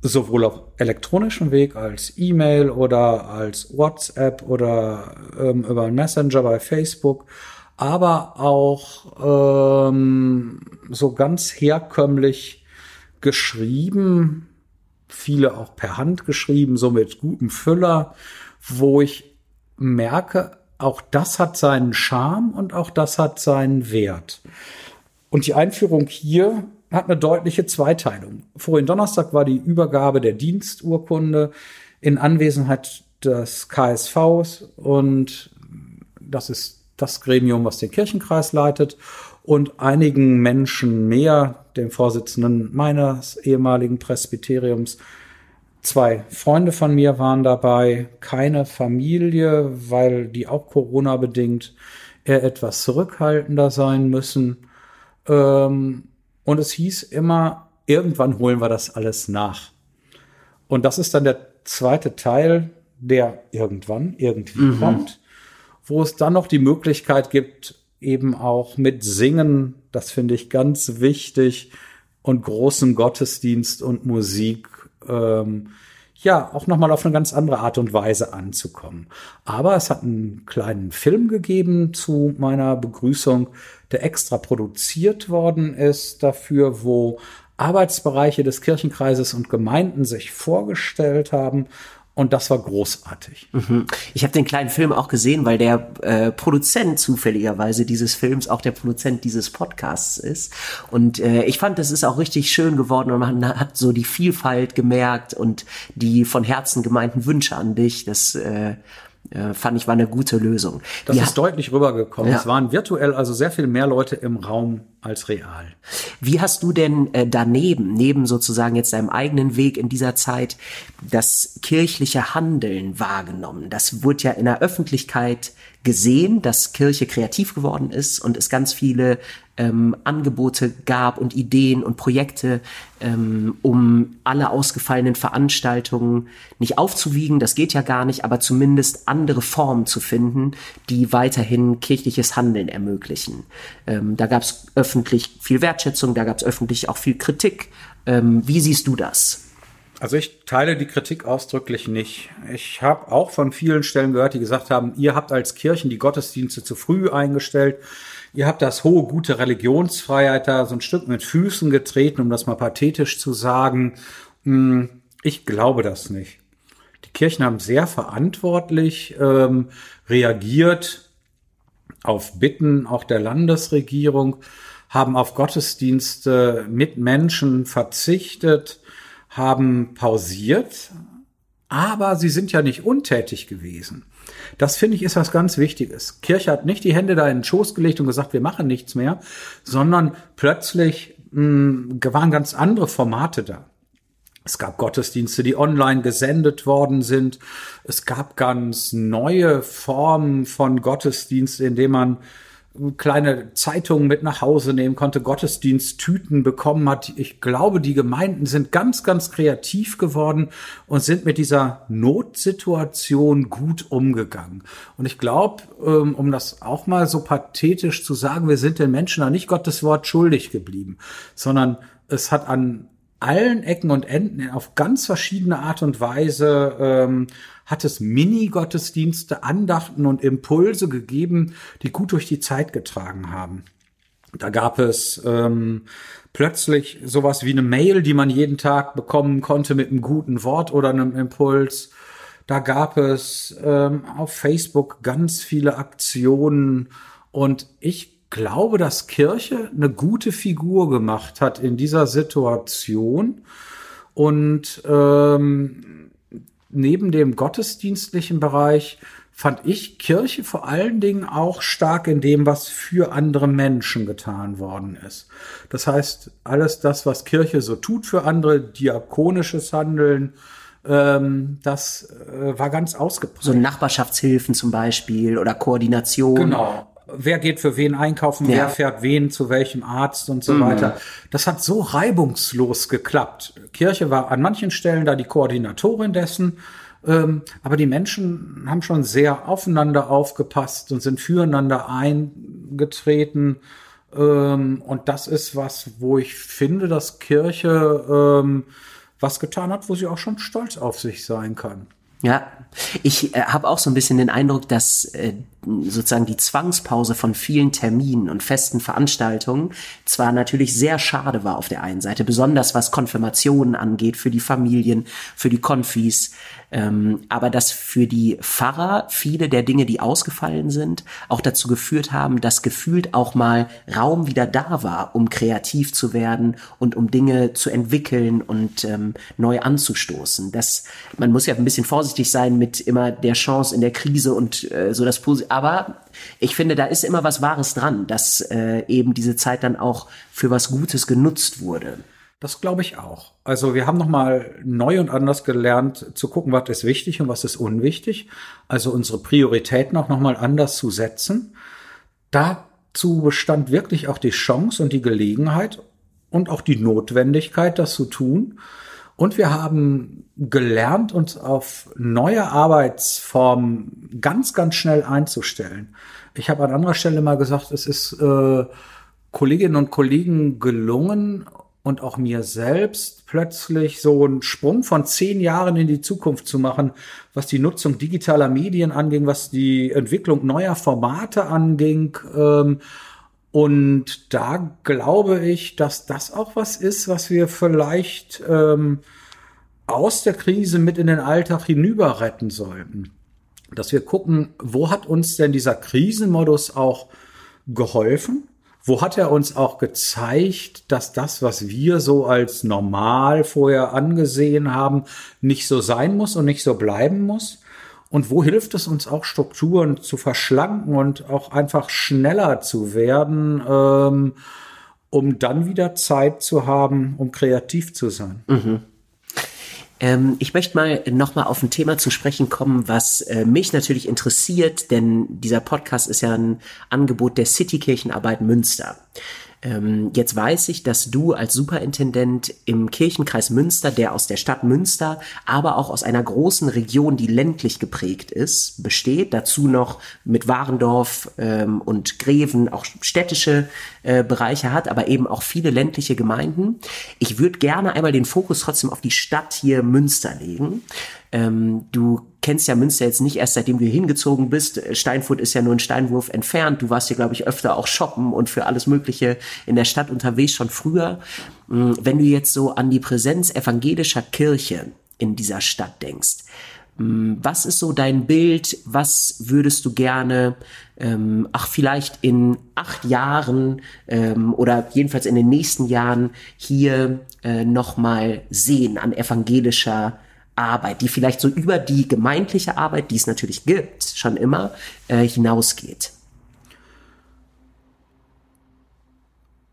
Sowohl auf elektronischem Weg als E-Mail oder als WhatsApp oder ähm, über Messenger bei Facebook aber auch ähm, so ganz herkömmlich geschrieben, viele auch per Hand geschrieben, so mit gutem Füller, wo ich merke, auch das hat seinen Charme und auch das hat seinen Wert. Und die Einführung hier hat eine deutliche Zweiteilung. Vorhin Donnerstag war die Übergabe der Diensturkunde in Anwesenheit des KSVs und das ist das Gremium, was den Kirchenkreis leitet, und einigen Menschen mehr, dem Vorsitzenden meines ehemaligen Presbyteriums, Zwei Freunde von mir waren dabei, keine Familie, weil die auch Corona bedingt eher etwas zurückhaltender sein müssen. Ähm, und es hieß immer, irgendwann holen wir das alles nach. Und das ist dann der zweite Teil, der irgendwann irgendwie mhm. kommt, wo es dann noch die Möglichkeit gibt, eben auch mit Singen, das finde ich ganz wichtig, und großen Gottesdienst und Musik, ähm, ja, auch nochmal auf eine ganz andere Art und Weise anzukommen. Aber es hat einen kleinen Film gegeben zu meiner Begrüßung, der extra produziert worden ist dafür, wo Arbeitsbereiche des Kirchenkreises und Gemeinden sich vorgestellt haben und das war großartig. Mhm. Ich habe den kleinen Film auch gesehen, weil der äh, Produzent zufälligerweise dieses Films auch der Produzent dieses Podcasts ist. Und äh, ich fand, das ist auch richtig schön geworden und man hat so die Vielfalt gemerkt und die von Herzen gemeinten Wünsche an dich. Das äh, äh, fand ich war eine gute Lösung. Das Wie ist deutlich rübergekommen. Ja. Es waren virtuell also sehr viel mehr Leute im Raum als real. Wie hast du denn äh, daneben, neben sozusagen jetzt deinem eigenen Weg in dieser Zeit, das kirchliche Handeln wahrgenommen? Das wurde ja in der Öffentlichkeit gesehen, dass Kirche kreativ geworden ist und es ganz viele ähm, Angebote gab und Ideen und Projekte, ähm, um alle ausgefallenen Veranstaltungen nicht aufzuwiegen, das geht ja gar nicht, aber zumindest andere Formen zu finden, die weiterhin kirchliches Handeln ermöglichen. Ähm, da gab es öffentlich viel Wertschätzung, da gab es öffentlich auch viel Kritik. Ähm, wie siehst du das? Also ich teile die Kritik ausdrücklich nicht. Ich habe auch von vielen Stellen gehört, die gesagt haben, ihr habt als Kirchen die Gottesdienste zu früh eingestellt. Ihr habt das hohe, gute Religionsfreiheit da so ein Stück mit Füßen getreten, um das mal pathetisch zu sagen. Hm, ich glaube das nicht. Die Kirchen haben sehr verantwortlich ähm, reagiert auf Bitten auch der Landesregierung, haben auf Gottesdienste mit Menschen verzichtet, haben pausiert, aber sie sind ja nicht untätig gewesen. Das finde ich ist was ganz Wichtiges. Kirche hat nicht die Hände da in den Schoß gelegt und gesagt, wir machen nichts mehr, sondern plötzlich mh, hm, waren ganz andere Formate da. Es gab Gottesdienste, die online gesendet worden sind. Es gab ganz neue Formen von Gottesdienst, in denen man kleine Zeitungen mit nach Hause nehmen konnte, Gottesdiensttüten bekommen hat. Ich glaube, die Gemeinden sind ganz, ganz kreativ geworden und sind mit dieser Notsituation gut umgegangen. Und ich glaube, ähm, um das auch mal so pathetisch zu sagen, wir sind den Menschen da nicht Gottes Wort schuldig geblieben, sondern es hat an allen Ecken und Enden auf ganz verschiedene Art und Weise ähm, hat es Mini-Gottesdienste, Andachten und Impulse gegeben, die gut durch die Zeit getragen haben. Da gab es ähm, plötzlich sowas wie eine Mail, die man jeden Tag bekommen konnte mit einem guten Wort oder einem Impuls. Da gab es ähm, auf Facebook ganz viele Aktionen und ich glaube, dass Kirche eine gute Figur gemacht hat in dieser Situation und ähm, neben dem gottesdienstlichen Bereich fand ich Kirche vor allen Dingen auch stark in dem, was für andere Menschen getan worden ist. Das heißt, alles das, was Kirche so tut für andere, diakonisches Handeln, ähm, das äh, war ganz ausgeprägt. So Nachbarschaftshilfen zum Beispiel oder Koordination. Genau wer geht für wen einkaufen, ja. wer fährt wen zu welchem Arzt und so mhm. weiter. Das hat so reibungslos geklappt. Kirche war an manchen Stellen da die Koordinatorin dessen, ähm, aber die Menschen haben schon sehr aufeinander aufgepasst und sind füreinander eingetreten. Ähm, und das ist was, wo ich finde, dass Kirche ähm, was getan hat, wo sie auch schon stolz auf sich sein kann. Ja, ich äh, habe auch so ein bisschen den Eindruck, dass äh, sozusagen die Zwangspause von vielen Terminen und festen Veranstaltungen zwar natürlich sehr schade war auf der einen Seite, besonders was Konfirmationen angeht für die Familien, für die Konfis, ähm, aber dass für die Pfarrer viele der Dinge, die ausgefallen sind, auch dazu geführt haben, dass gefühlt auch mal Raum wieder da war, um kreativ zu werden und um Dinge zu entwickeln und ähm, neu anzustoßen. Das, man muss ja ein bisschen vorsichtig sein mit immer der Chance in der Krise und äh, so das Posi aber ich finde, da ist immer was Wahres dran, dass äh, eben diese Zeit dann auch für was Gutes genutzt wurde. Das glaube ich auch. Also wir haben nochmal neu und anders gelernt zu gucken, was ist wichtig und was ist unwichtig. Also unsere Prioritäten auch nochmal anders zu setzen. Dazu bestand wirklich auch die Chance und die Gelegenheit und auch die Notwendigkeit, das zu tun. Und wir haben gelernt, uns auf neue Arbeitsformen ganz, ganz schnell einzustellen. Ich habe an anderer Stelle mal gesagt, es ist äh, Kolleginnen und Kollegen gelungen und auch mir selbst plötzlich so einen Sprung von zehn Jahren in die Zukunft zu machen, was die Nutzung digitaler Medien anging, was die Entwicklung neuer Formate anging. Ähm, und da glaube ich, dass das auch was ist, was wir vielleicht ähm, aus der Krise mit in den Alltag hinüber retten sollten. Dass wir gucken, wo hat uns denn dieser Krisenmodus auch geholfen? Wo hat er uns auch gezeigt, dass das, was wir so als normal vorher angesehen haben, nicht so sein muss und nicht so bleiben muss? Und wo hilft es uns auch, Strukturen zu verschlanken und auch einfach schneller zu werden, ähm, um dann wieder Zeit zu haben, um kreativ zu sein? Mhm. Ähm, ich möchte mal nochmal auf ein Thema zu sprechen kommen, was äh, mich natürlich interessiert, denn dieser Podcast ist ja ein Angebot der Citykirchenarbeit Münster. Ähm, jetzt weiß ich, dass du als Superintendent im Kirchenkreis Münster, der aus der Stadt Münster, aber auch aus einer großen Region, die ländlich geprägt ist, besteht. Dazu noch mit Warendorf ähm, und Greven auch städtische äh, Bereiche hat, aber eben auch viele ländliche Gemeinden. Ich würde gerne einmal den Fokus trotzdem auf die Stadt hier Münster legen. Ähm, du kennst ja Münster jetzt nicht erst seitdem du hingezogen bist. Steinfurt ist ja nur ein Steinwurf entfernt. Du warst hier, glaube ich, öfter auch shoppen und für alles Mögliche in der Stadt unterwegs schon früher. Mm, wenn du jetzt so an die Präsenz evangelischer Kirche in dieser Stadt denkst, mm, was ist so dein Bild? Was würdest du gerne, ähm, ach, vielleicht in acht Jahren ähm, oder jedenfalls in den nächsten Jahren hier äh, nochmal sehen an evangelischer Arbeit, die vielleicht so über die gemeindliche Arbeit, die es natürlich gibt, schon immer, äh, hinausgeht?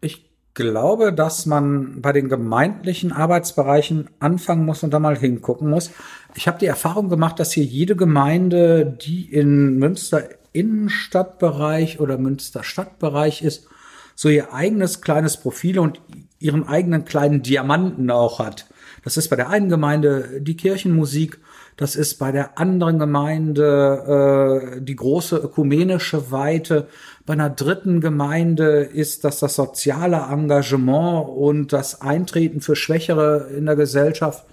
Ich glaube, dass man bei den gemeindlichen Arbeitsbereichen anfangen muss und da mal hingucken muss. Ich habe die Erfahrung gemacht, dass hier jede Gemeinde, die in Münster Innenstadtbereich oder Münster Stadtbereich ist, so ihr eigenes kleines Profil und ihren eigenen kleinen Diamanten auch hat. Das ist bei der einen Gemeinde die Kirchenmusik, das ist bei der anderen Gemeinde äh, die große ökumenische Weite. Bei einer dritten Gemeinde ist das das soziale Engagement und das Eintreten für Schwächere in der Gesellschaft,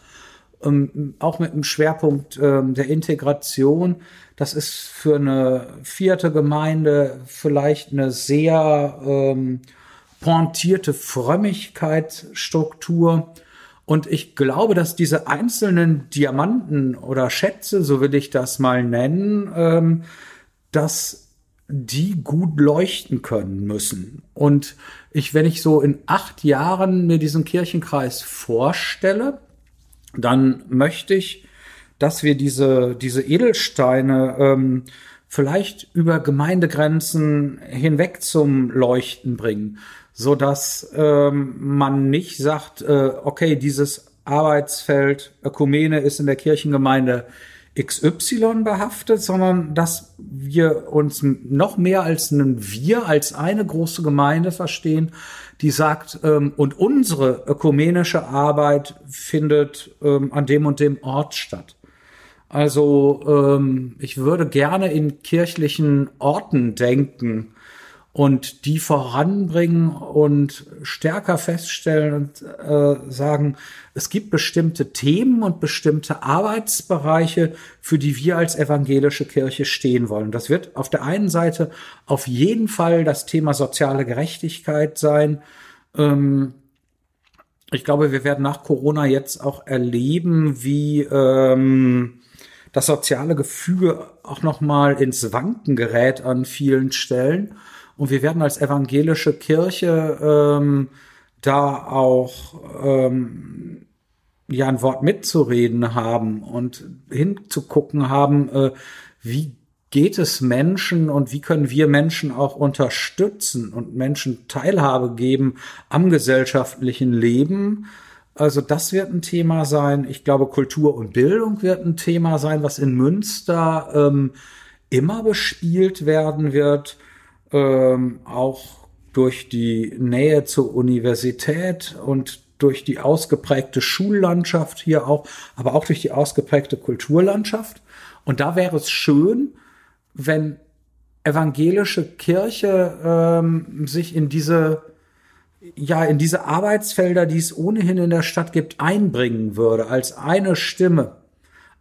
ähm, auch mit dem Schwerpunkt ähm, der Integration. Das ist für eine vierte Gemeinde vielleicht eine sehr ähm, pointierte Frömmigkeitsstruktur. Und ich glaube, dass diese einzelnen Diamanten oder Schätze, so will ich das mal nennen, ähm, dass die gut leuchten können müssen. Und ich, wenn ich so in acht Jahren mir diesen Kirchenkreis vorstelle, dann möchte ich, dass wir diese, diese Edelsteine ähm, vielleicht über Gemeindegrenzen hinweg zum Leuchten bringen so dass ähm, man nicht sagt, äh, okay, dieses Arbeitsfeld Ökumene ist in der Kirchengemeinde XY behaftet, sondern dass wir uns noch mehr als ein Wir, als eine große Gemeinde verstehen, die sagt, ähm, und unsere ökumenische Arbeit findet ähm, an dem und dem Ort statt. Also ähm, ich würde gerne in kirchlichen Orten denken, und die voranbringen und stärker feststellen und äh, sagen, es gibt bestimmte Themen und bestimmte Arbeitsbereiche, für die wir als evangelische Kirche stehen wollen. Das wird auf der einen Seite auf jeden Fall das Thema soziale Gerechtigkeit sein. Ähm, ich glaube, wir werden nach Corona jetzt auch erleben, wie ähm, das soziale Gefüge auch noch mal ins Wanken gerät an vielen Stellen und wir werden als evangelische Kirche ähm, da auch ähm, ja ein Wort mitzureden haben und hinzugucken haben, äh, wie geht es Menschen und wie können wir Menschen auch unterstützen und Menschen Teilhabe geben am gesellschaftlichen Leben, Also das wird ein Thema sein. Ich glaube, Kultur und Bildung wird ein Thema sein, was in Münster ähm, immer bespielt werden wird, ähm, auch durch die Nähe zur Universität und durch die ausgeprägte Schullandschaft hier auch, aber auch durch die ausgeprägte Kulturlandschaft. Und da wäre es schön, wenn evangelische Kirche ähm, sich in diese ja in diese Arbeitsfelder, die es ohnehin in der Stadt gibt, einbringen würde als eine Stimme,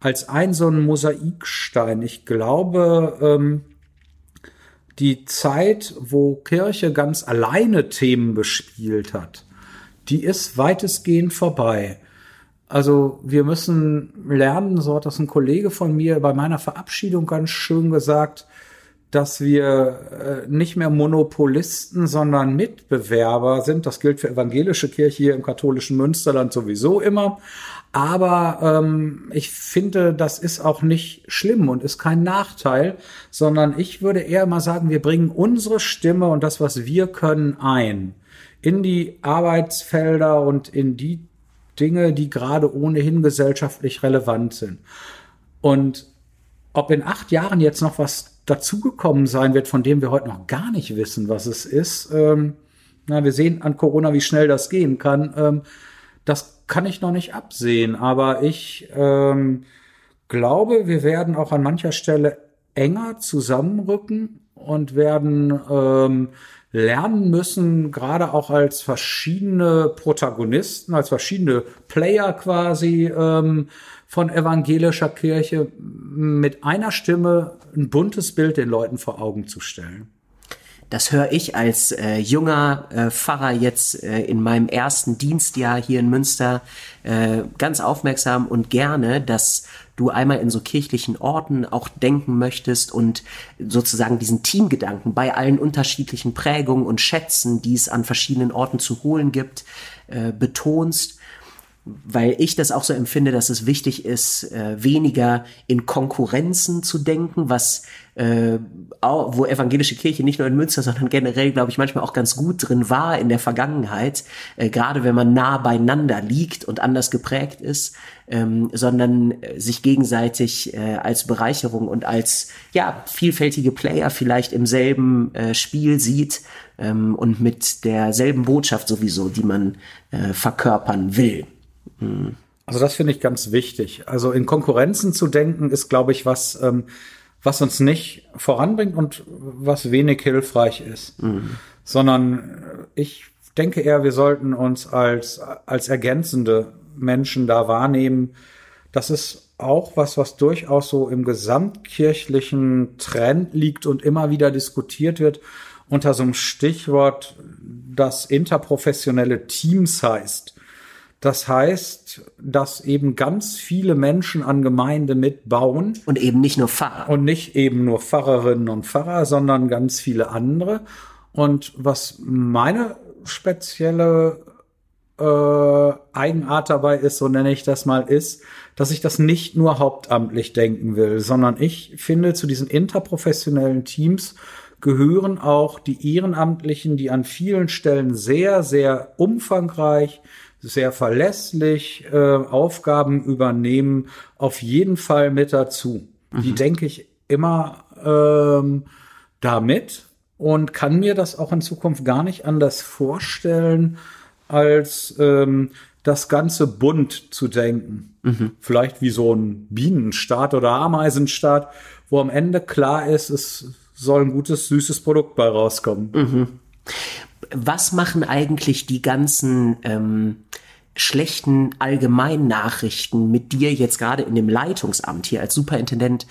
als ein so ein Mosaikstein. Ich glaube, ähm, die Zeit, wo Kirche ganz alleine Themen bespielt hat, die ist weitestgehend vorbei. Also wir müssen lernen, so hat das ein Kollege von mir bei meiner Verabschiedung ganz schön gesagt, dass wir äh, nicht mehr Monopolisten, sondern Mitbewerber sind. Das gilt für evangelische Kirche hier im katholischen Münsterland sowieso immer. Aber ähm, ich finde, das ist auch nicht schlimm und ist kein Nachteil, sondern ich würde eher mal sagen, wir bringen unsere Stimme und das, was wir können, ein in die Arbeitsfelder und in die Dinge, die gerade ohnehin gesellschaftlich relevant sind. Und ob in acht Jahren jetzt noch was dazugekommen sein wird, von dem wir heute noch gar nicht wissen, was es ist, ähm, na, wir sehen an Corona, wie schnell das gehen kann. Ähm, das kann ich noch nicht absehen, aber ich ähm, glaube, wir werden auch an mancher Stelle enger zusammenrücken und werden ähm, lernen müssen, gerade auch als verschiedene Protagonisten, als verschiedene Player quasi ähm, von evangelischer Kirche mit einer Stimme ein buntes Bild den Leuten vor Augen zu stellen. Das höre ich als äh, junger äh, Pfarrer jetzt äh, in meinem ersten Dienstjahr hier in Münster äh, ganz aufmerksam und gerne, dass du einmal in so kirchlichen Orten auch denken möchtest und sozusagen diesen Teamgedanken bei allen unterschiedlichen Prägungen und Schätzen, die es an verschiedenen Orten zu holen gibt, äh, betonst weil ich das auch so empfinde, dass es wichtig ist, äh, weniger in Konkurrenzen zu denken, was äh, auch, wo evangelische Kirche nicht nur in Münster, sondern generell, glaube ich, manchmal auch ganz gut drin war in der Vergangenheit, äh, gerade wenn man nah beieinander liegt und anders geprägt ist, ähm, sondern äh, sich gegenseitig äh, als Bereicherung und als ja vielfältige Player vielleicht im selben äh, Spiel sieht ähm, und mit derselben Botschaft sowieso, die man äh, verkörpern will. Also das finde ich ganz wichtig. Also in Konkurrenzen zu denken ist, glaube ich, was, ähm, was uns nicht voranbringt und was wenig hilfreich ist. Mhm. Sondern ich denke eher, wir sollten uns als, als ergänzende Menschen da wahrnehmen. Das ist auch was, was durchaus so im gesamtkirchlichen Trend liegt und immer wieder diskutiert wird unter so einem Stichwort, das interprofessionelle Teams heißt. Das heißt, dass eben ganz viele Menschen an Gemeinde mitbauen. Und eben nicht nur Pfarrer. Und nicht eben nur Pfarrerinnen und Pfarrer, sondern ganz viele andere. Und was meine spezielle äh, Eigenart dabei ist, so nenne ich das mal, ist, dass ich das nicht nur hauptamtlich denken will, sondern ich finde, zu diesen interprofessionellen Teams gehören auch die Ehrenamtlichen, die an vielen Stellen sehr, sehr umfangreich sehr verlässlich äh, Aufgaben übernehmen, auf jeden Fall mit dazu. Mhm. Die denke ich immer ähm, damit und kann mir das auch in Zukunft gar nicht anders vorstellen, als ähm, das Ganze bunt zu denken. Mhm. Vielleicht wie so ein Bienenstaat oder Ameisenstaat, wo am Ende klar ist, es soll ein gutes, süßes Produkt bei rauskommen. Mhm was machen eigentlich die ganzen ähm, schlechten Allgemeinnachrichten mit dir jetzt gerade in dem Leitungsamt hier als Superintendent.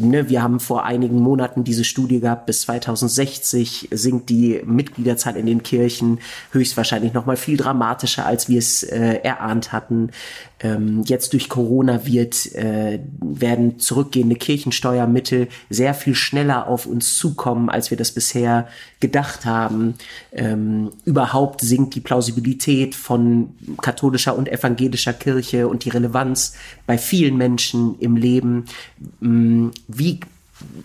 Ne, wir haben vor einigen Monaten diese Studie gehabt, bis 2060 sinkt die Mitgliederzahl in den Kirchen höchstwahrscheinlich noch mal viel dramatischer, als wir es äh, erahnt hatten. Ähm, jetzt durch Corona wird, äh, werden zurückgehende Kirchensteuermittel sehr viel schneller auf uns zukommen, als wir das bisher gedacht haben. Ähm, überhaupt sinkt die Plausibilität von katholischer und evangelischer Kirche und die Relevanz bei vielen Menschen im Leben. Ähm, wie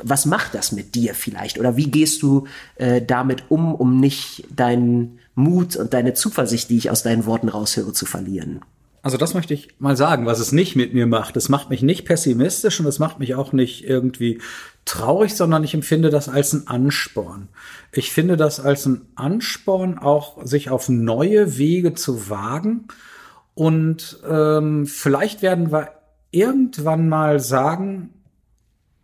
was macht das mit dir vielleicht? Oder wie gehst du äh, damit um, um nicht deinen Mut und deine Zuversicht, die ich aus deinen Worten raushöre, zu verlieren? Also das möchte ich mal sagen, was es nicht mit mir macht. Es macht mich nicht pessimistisch und es macht mich auch nicht irgendwie traurig, sondern ich empfinde das als ein Ansporn. Ich finde das als ein Ansporn, auch sich auf neue Wege zu wagen. Und ähm, vielleicht werden wir irgendwann mal sagen,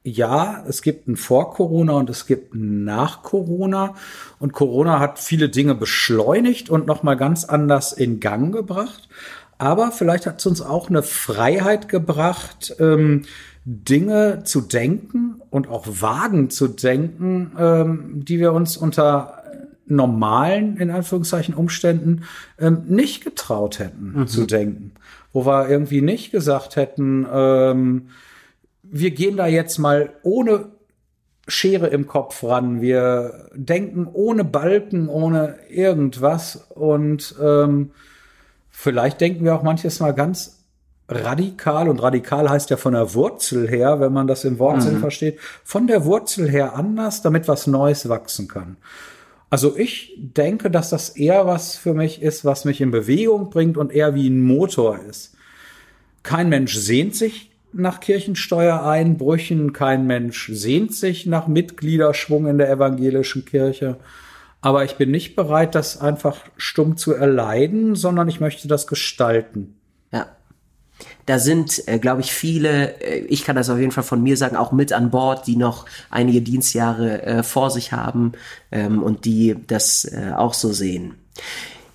ja, es gibt ein Vor Corona und es gibt ein Nach Corona. Und Corona hat viele Dinge beschleunigt und nochmal ganz anders in Gang gebracht. Aber vielleicht hat es uns auch eine Freiheit gebracht, ähm, Dinge zu denken und auch wagen zu denken, ähm, die wir uns unter normalen, in Anführungszeichen, Umständen ähm, nicht getraut hätten mhm. zu denken. Wo wir irgendwie nicht gesagt hätten, ähm, wir gehen da jetzt mal ohne Schere im Kopf ran. Wir denken ohne Balken, ohne irgendwas und ähm, Vielleicht denken wir auch manches Mal ganz radikal und radikal heißt ja von der Wurzel her, wenn man das im Wortsinn mhm. versteht, von der Wurzel her anders, damit was Neues wachsen kann. Also ich denke, dass das eher was für mich ist, was mich in Bewegung bringt und eher wie ein Motor ist. Kein Mensch sehnt sich nach Kirchensteuereinbrüchen, kein Mensch sehnt sich nach Mitgliederschwung in der evangelischen Kirche. Aber ich bin nicht bereit, das einfach stumm zu erleiden, sondern ich möchte das gestalten. Ja. Da sind, äh, glaube ich, viele, äh, ich kann das auf jeden Fall von mir sagen, auch mit an Bord, die noch einige Dienstjahre äh, vor sich haben ähm, und die das äh, auch so sehen.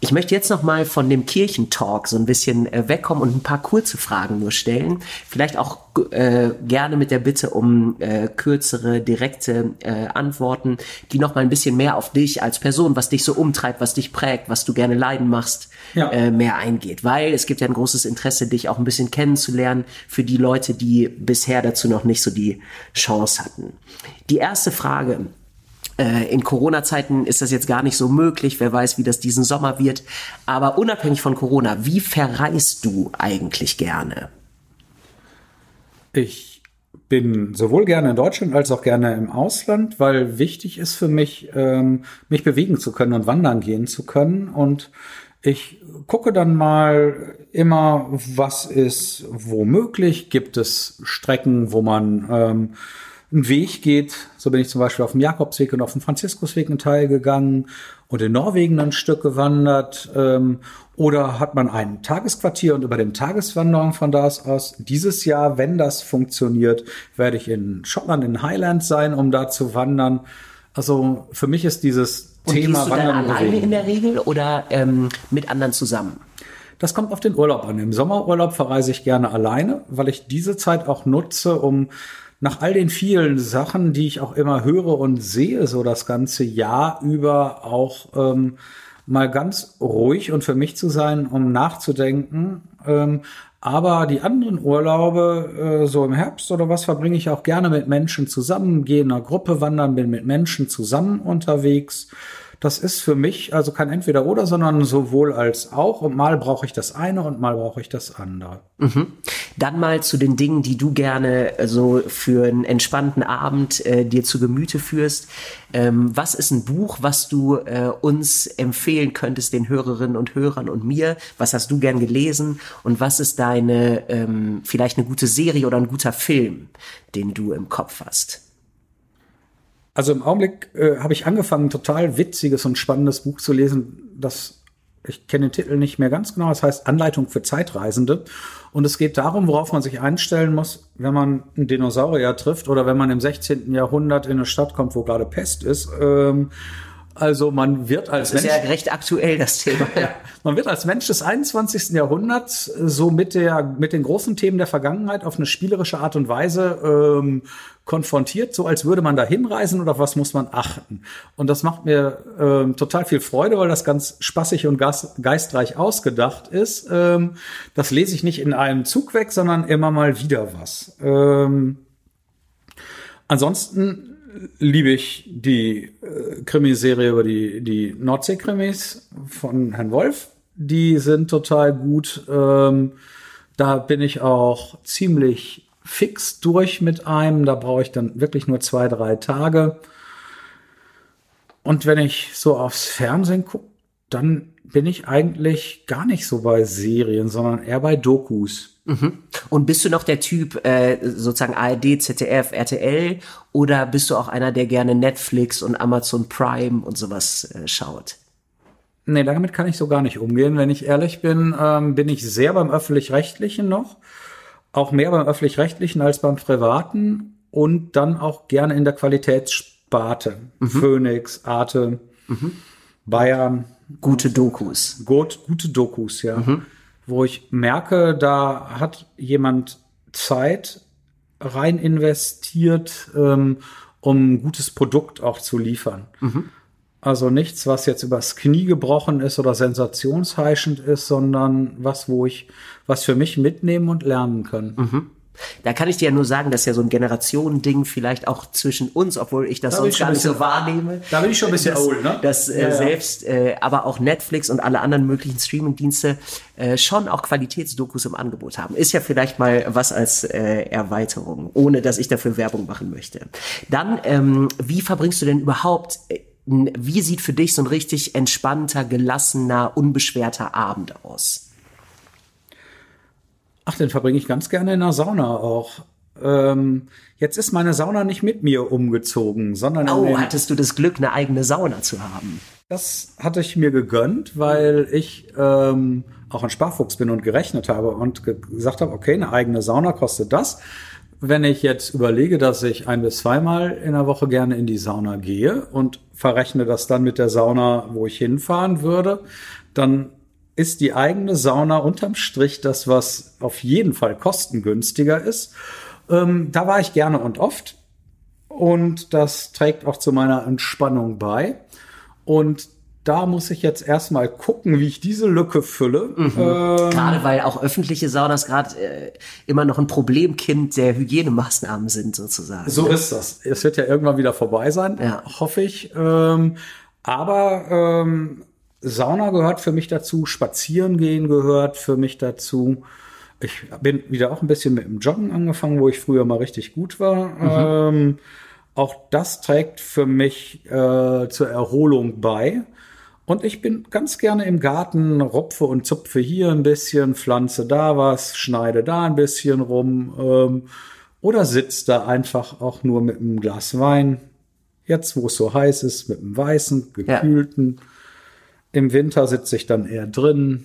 Ich möchte jetzt noch mal von dem Kirchentalk so ein bisschen äh, wegkommen und ein paar kurze Fragen nur stellen. Vielleicht auch äh, gerne mit der Bitte um äh, kürzere, direkte äh, Antworten, die noch mal ein bisschen mehr auf dich als Person, was dich so umtreibt, was dich prägt, was du gerne leiden machst, ja. äh, mehr eingeht. Weil es gibt ja ein großes Interesse, dich auch ein bisschen kennenzulernen für die Leute, die bisher dazu noch nicht so die Chance hatten. Die erste Frage in Corona-Zeiten ist das jetzt gar nicht so möglich. Wer weiß, wie das diesen Sommer wird. Aber unabhängig von Corona, wie verreist du eigentlich gerne? Ich bin sowohl gerne in Deutschland als auch gerne im Ausland, weil wichtig ist für mich, ähm, mich bewegen zu können und wandern gehen zu können. Und ich gucke dann mal immer, was ist womöglich. Gibt es Strecken, wo man ähm, einen Weg geht. So bin ich zum Beispiel auf dem Jakobsweg und auf dem Franziskusweg einen Teil gegangen und in Norwegen ein Stück gewandert. Ähm, oder hat man ein Tagesquartier und über dem Tageswanderung von da aus dieses Jahr, wenn das funktioniert, werde ich in Schottland in Highlands sein, um da zu wandern. Also für mich ist dieses und Thema gehst du Wandern dann alleine in der Regel oder ähm, mit anderen zusammen? Das kommt auf den Urlaub an. Im Sommerurlaub verreise ich gerne alleine, weil ich diese Zeit auch nutze, um nach all den vielen Sachen, die ich auch immer höre und sehe, so das ganze Jahr über auch ähm, mal ganz ruhig und für mich zu sein, um nachzudenken. Ähm, aber die anderen Urlaube, äh, so im Herbst oder was, verbringe ich auch gerne mit Menschen zusammen, gehe in einer Gruppe wandern, bin mit Menschen zusammen unterwegs das ist für mich also kein Entweder-Oder, sondern sowohl als auch. Und mal brauche ich das eine und mal brauche ich das andere. Mhm. Dann mal zu den Dingen, die du gerne so also für einen entspannten Abend äh, dir zu Gemüte führst. Ähm, was ist ein Buch, was du äh, uns empfehlen könntest, den Hörerinnen und Hörern und mir? Was hast du gern gelesen? Und was ist deine, ähm, vielleicht eine gute Serie oder ein guter Film, den du im Kopf hast? Also im Augenblick äh, habe ich angefangen, ein total witziges und spannendes Buch zu lesen, das ich kenne den Titel nicht mehr ganz genau, das heißt Anleitung für Zeitreisende. Und es geht darum, worauf man sich einstellen muss, wenn man einen Dinosaurier trifft oder wenn man im 16. Jahrhundert in eine Stadt kommt, wo gerade Pest ist. Ähm, also man wird als das ist Mensch, ja recht aktuell das Thema. ja, man wird als Mensch des 21. Jahrhunderts so mit der mit den großen Themen der Vergangenheit auf eine spielerische Art und Weise ähm, konfrontiert, so als würde man da hinreisen oder was muss man achten. Und das macht mir ähm, total viel Freude, weil das ganz spaßig und geistreich ausgedacht ist. Ähm, das lese ich nicht in einem Zug weg, sondern immer mal wieder was. Ähm, ansonsten liebe ich die äh, Krimiserie über die, die Nordsee-Krimis von Herrn Wolf. Die sind total gut. Ähm, da bin ich auch ziemlich fix durch mit einem. Da brauche ich dann wirklich nur zwei, drei Tage. Und wenn ich so aufs Fernsehen gucke, dann bin ich eigentlich gar nicht so bei Serien, sondern eher bei Dokus. Mhm. Und bist du noch der Typ äh, sozusagen ARD, ZDF, RTL oder bist du auch einer, der gerne Netflix und Amazon Prime und sowas äh, schaut? Nee, damit kann ich so gar nicht umgehen. Wenn ich ehrlich bin, ähm, bin ich sehr beim öffentlich-rechtlichen noch. Auch mehr beim öffentlich-rechtlichen als beim privaten und dann auch gerne in der Qualitätssparte. Mhm. Phoenix, Arte, mhm. Bayern. Gute Dokus. Gut, gute Dokus, ja. Mhm. Wo ich merke, da hat jemand Zeit rein investiert, ähm, um ein gutes Produkt auch zu liefern. Mhm. Also nichts, was jetzt übers Knie gebrochen ist oder sensationsheischend ist, sondern was, wo ich was für mich mitnehmen und lernen kann. Mhm. Da kann ich dir ja nur sagen, dass ja so ein Generationending vielleicht auch zwischen uns, obwohl ich das da sonst gar nicht so wahrnehme. Da bin ich schon ein bisschen dass, old, ne? Dass äh, ja, ja. selbst, äh, aber auch Netflix und alle anderen möglichen Streamingdienste äh, schon auch Qualitätsdokus im Angebot haben. Ist ja vielleicht mal was als äh, Erweiterung, ohne dass ich dafür Werbung machen möchte. Dann, ähm, wie verbringst du denn überhaupt äh, wie sieht für dich so ein richtig entspannter, gelassener, unbeschwerter Abend aus? Ach, den verbringe ich ganz gerne in der Sauna auch. Ähm, jetzt ist meine Sauna nicht mit mir umgezogen, sondern. Oh, hattest du das Glück, eine eigene Sauna zu haben? Das hatte ich mir gegönnt, weil ich ähm, auch ein Sparfuchs bin und gerechnet habe und gesagt habe, okay, eine eigene Sauna kostet das. Wenn ich jetzt überlege, dass ich ein bis zweimal in der Woche gerne in die Sauna gehe und verrechne das dann mit der Sauna, wo ich hinfahren würde, dann ist die eigene Sauna unterm Strich das, was auf jeden Fall kostengünstiger ist. Ähm, da war ich gerne und oft. Und das trägt auch zu meiner Entspannung bei. Und da muss ich jetzt erstmal gucken, wie ich diese Lücke fülle. Mhm. Ähm, gerade weil auch öffentliche Saunas gerade äh, immer noch ein Problemkind der Hygienemaßnahmen sind, sozusagen. So ist das. Es wird ja irgendwann wieder vorbei sein, ja. hoffe ich. Ähm, aber ähm, Sauna gehört für mich dazu, Spazieren gehen gehört für mich dazu. Ich bin wieder auch ein bisschen mit dem Joggen angefangen, wo ich früher mal richtig gut war. Mhm. Ähm, auch das trägt für mich äh, zur Erholung bei. Und ich bin ganz gerne im Garten, ropfe und zupfe hier ein bisschen, pflanze da was, schneide da ein bisschen rum ähm, oder sitze da einfach auch nur mit einem Glas Wein. Jetzt, wo es so heiß ist, mit einem weißen, gekühlten. Ja. Im Winter sitze ich dann eher drin.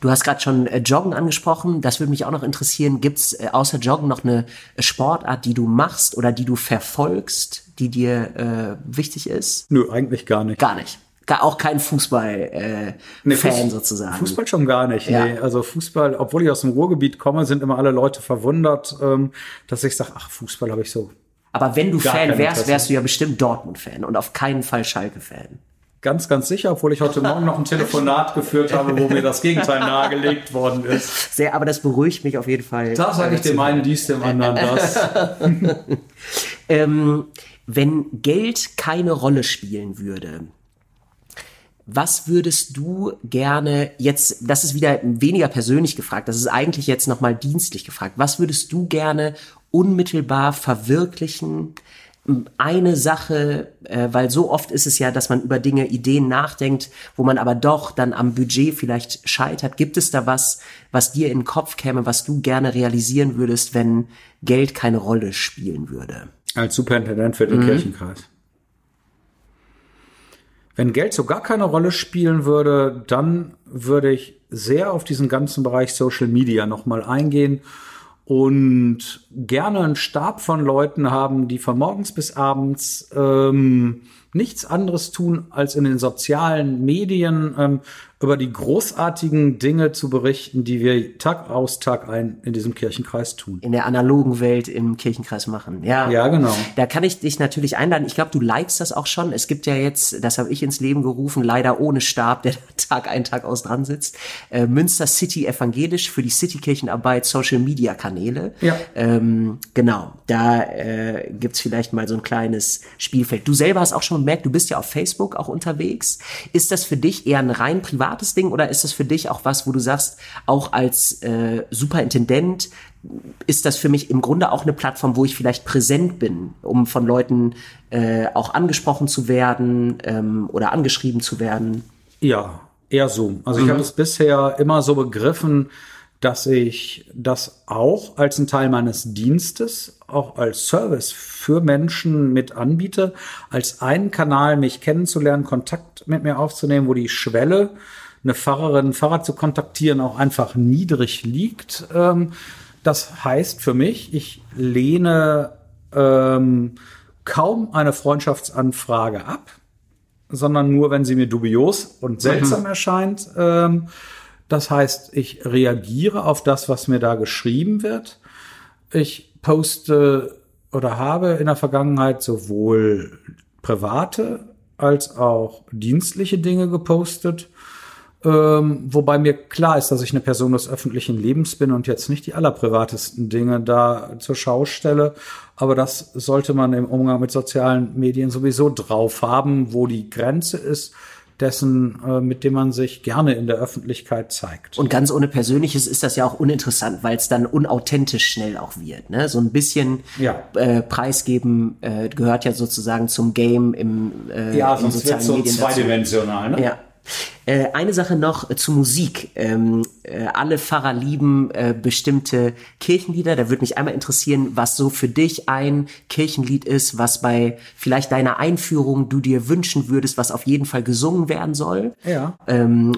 Du hast gerade schon äh, Joggen angesprochen. Das würde mich auch noch interessieren. Gibt es äh, außer Joggen noch eine Sportart, die du machst oder die du verfolgst, die dir äh, wichtig ist? Nö, eigentlich gar nicht. Gar nicht. Gar, auch kein Fußball-Fan äh, nee, Fuß, sozusagen. Fußball schon gar nicht. Ja. Nee. Also Fußball, obwohl ich aus dem Ruhrgebiet komme, sind immer alle Leute verwundert, ähm, dass ich sage, ach, Fußball habe ich so. Aber wenn du Fan wärst, wärst du ja bestimmt Dortmund-Fan und auf keinen Fall Schalke-Fan. Ganz, ganz sicher, obwohl ich heute Morgen noch ein Telefonat geführt habe, wo mir das Gegenteil nahegelegt worden ist. Sehr, aber das beruhigt mich auf jeden Fall. Da sage ich dem einen dies, dem anderen das. ähm, wenn Geld keine Rolle spielen würde, was würdest du gerne jetzt, das ist wieder weniger persönlich gefragt, das ist eigentlich jetzt nochmal dienstlich gefragt, was würdest du gerne unmittelbar verwirklichen, eine Sache, äh, weil so oft ist es ja, dass man über Dinge, Ideen nachdenkt, wo man aber doch dann am Budget vielleicht scheitert. Gibt es da was, was dir in den Kopf käme, was du gerne realisieren würdest, wenn Geld keine Rolle spielen würde? Als Superintendent für den mhm. Kirchenkreis. Wenn Geld so gar keine Rolle spielen würde, dann würde ich sehr auf diesen ganzen Bereich Social Media nochmal eingehen und gerne einen Stab von Leuten haben, die von morgens bis abends ähm, nichts anderes tun, als in den sozialen Medien ähm, über die großartigen Dinge zu berichten, die wir Tag aus Tag ein in diesem Kirchenkreis tun. In der analogen Welt im Kirchenkreis machen. Ja, ja genau. Da kann ich dich natürlich einladen. Ich glaube, du likest das auch schon. Es gibt ja jetzt, das habe ich ins Leben gerufen, leider ohne Stab, der Tag ein, Tag aus dran sitzt. Äh, Münster City Evangelisch für die Citykirchenarbeit Social Media Kanäle. Ja. Ähm, genau, da äh, gibt's vielleicht mal so ein kleines Spielfeld. Du selber hast auch schon bemerkt, du bist ja auf Facebook auch unterwegs. Ist das für dich eher ein rein privates Ding oder ist das für dich auch was, wo du sagst, auch als äh, Superintendent ist das für mich im Grunde auch eine Plattform, wo ich vielleicht präsent bin, um von Leuten äh, auch angesprochen zu werden ähm, oder angeschrieben zu werden? Ja, eher so. Also ich habe es bisher immer so begriffen, dass ich das auch als ein Teil meines Dienstes, auch als Service für Menschen mit anbiete, als einen Kanal, mich kennenzulernen, Kontakt mit mir aufzunehmen, wo die Schwelle, eine Pfarrerin, einen Pfarrer zu kontaktieren, auch einfach niedrig liegt. Ähm, das heißt für mich, ich lehne ähm, kaum eine Freundschaftsanfrage ab, sondern nur, wenn sie mir dubios und seltsam erscheint. Ähm, das heißt, ich reagiere auf das, was mir da geschrieben wird. Ich poste oder habe in der Vergangenheit sowohl private als auch dienstliche Dinge gepostet. Ähm, wobei mir klar ist, dass ich eine Person des öffentlichen Lebens bin und jetzt nicht die allerprivatesten Dinge da zur Schau stelle. Aber das sollte man im Umgang mit sozialen Medien sowieso drauf haben, wo die Grenze ist dessen, äh, mit dem man sich gerne in der Öffentlichkeit zeigt. Und ganz ohne Persönliches ist das ja auch uninteressant, weil es dann unauthentisch schnell auch wird. Ne? So ein bisschen Ja. äh, preisgeben äh, gehört ja sozusagen zum Game im, äh, ja, sonst wird so Medien zweidimensional. Ne? Ja. Äh, eine Sache noch äh, zu Musik. Ähm, äh, alle Pfarrer lieben äh, bestimmte Kirchenlieder. Da würde mich einmal interessieren, was so für dich ein Kirchenlied ist, was bei vielleicht deiner Einführung du dir wünschen würdest, was auf jeden Fall gesungen werden soll. Ja. Ähm,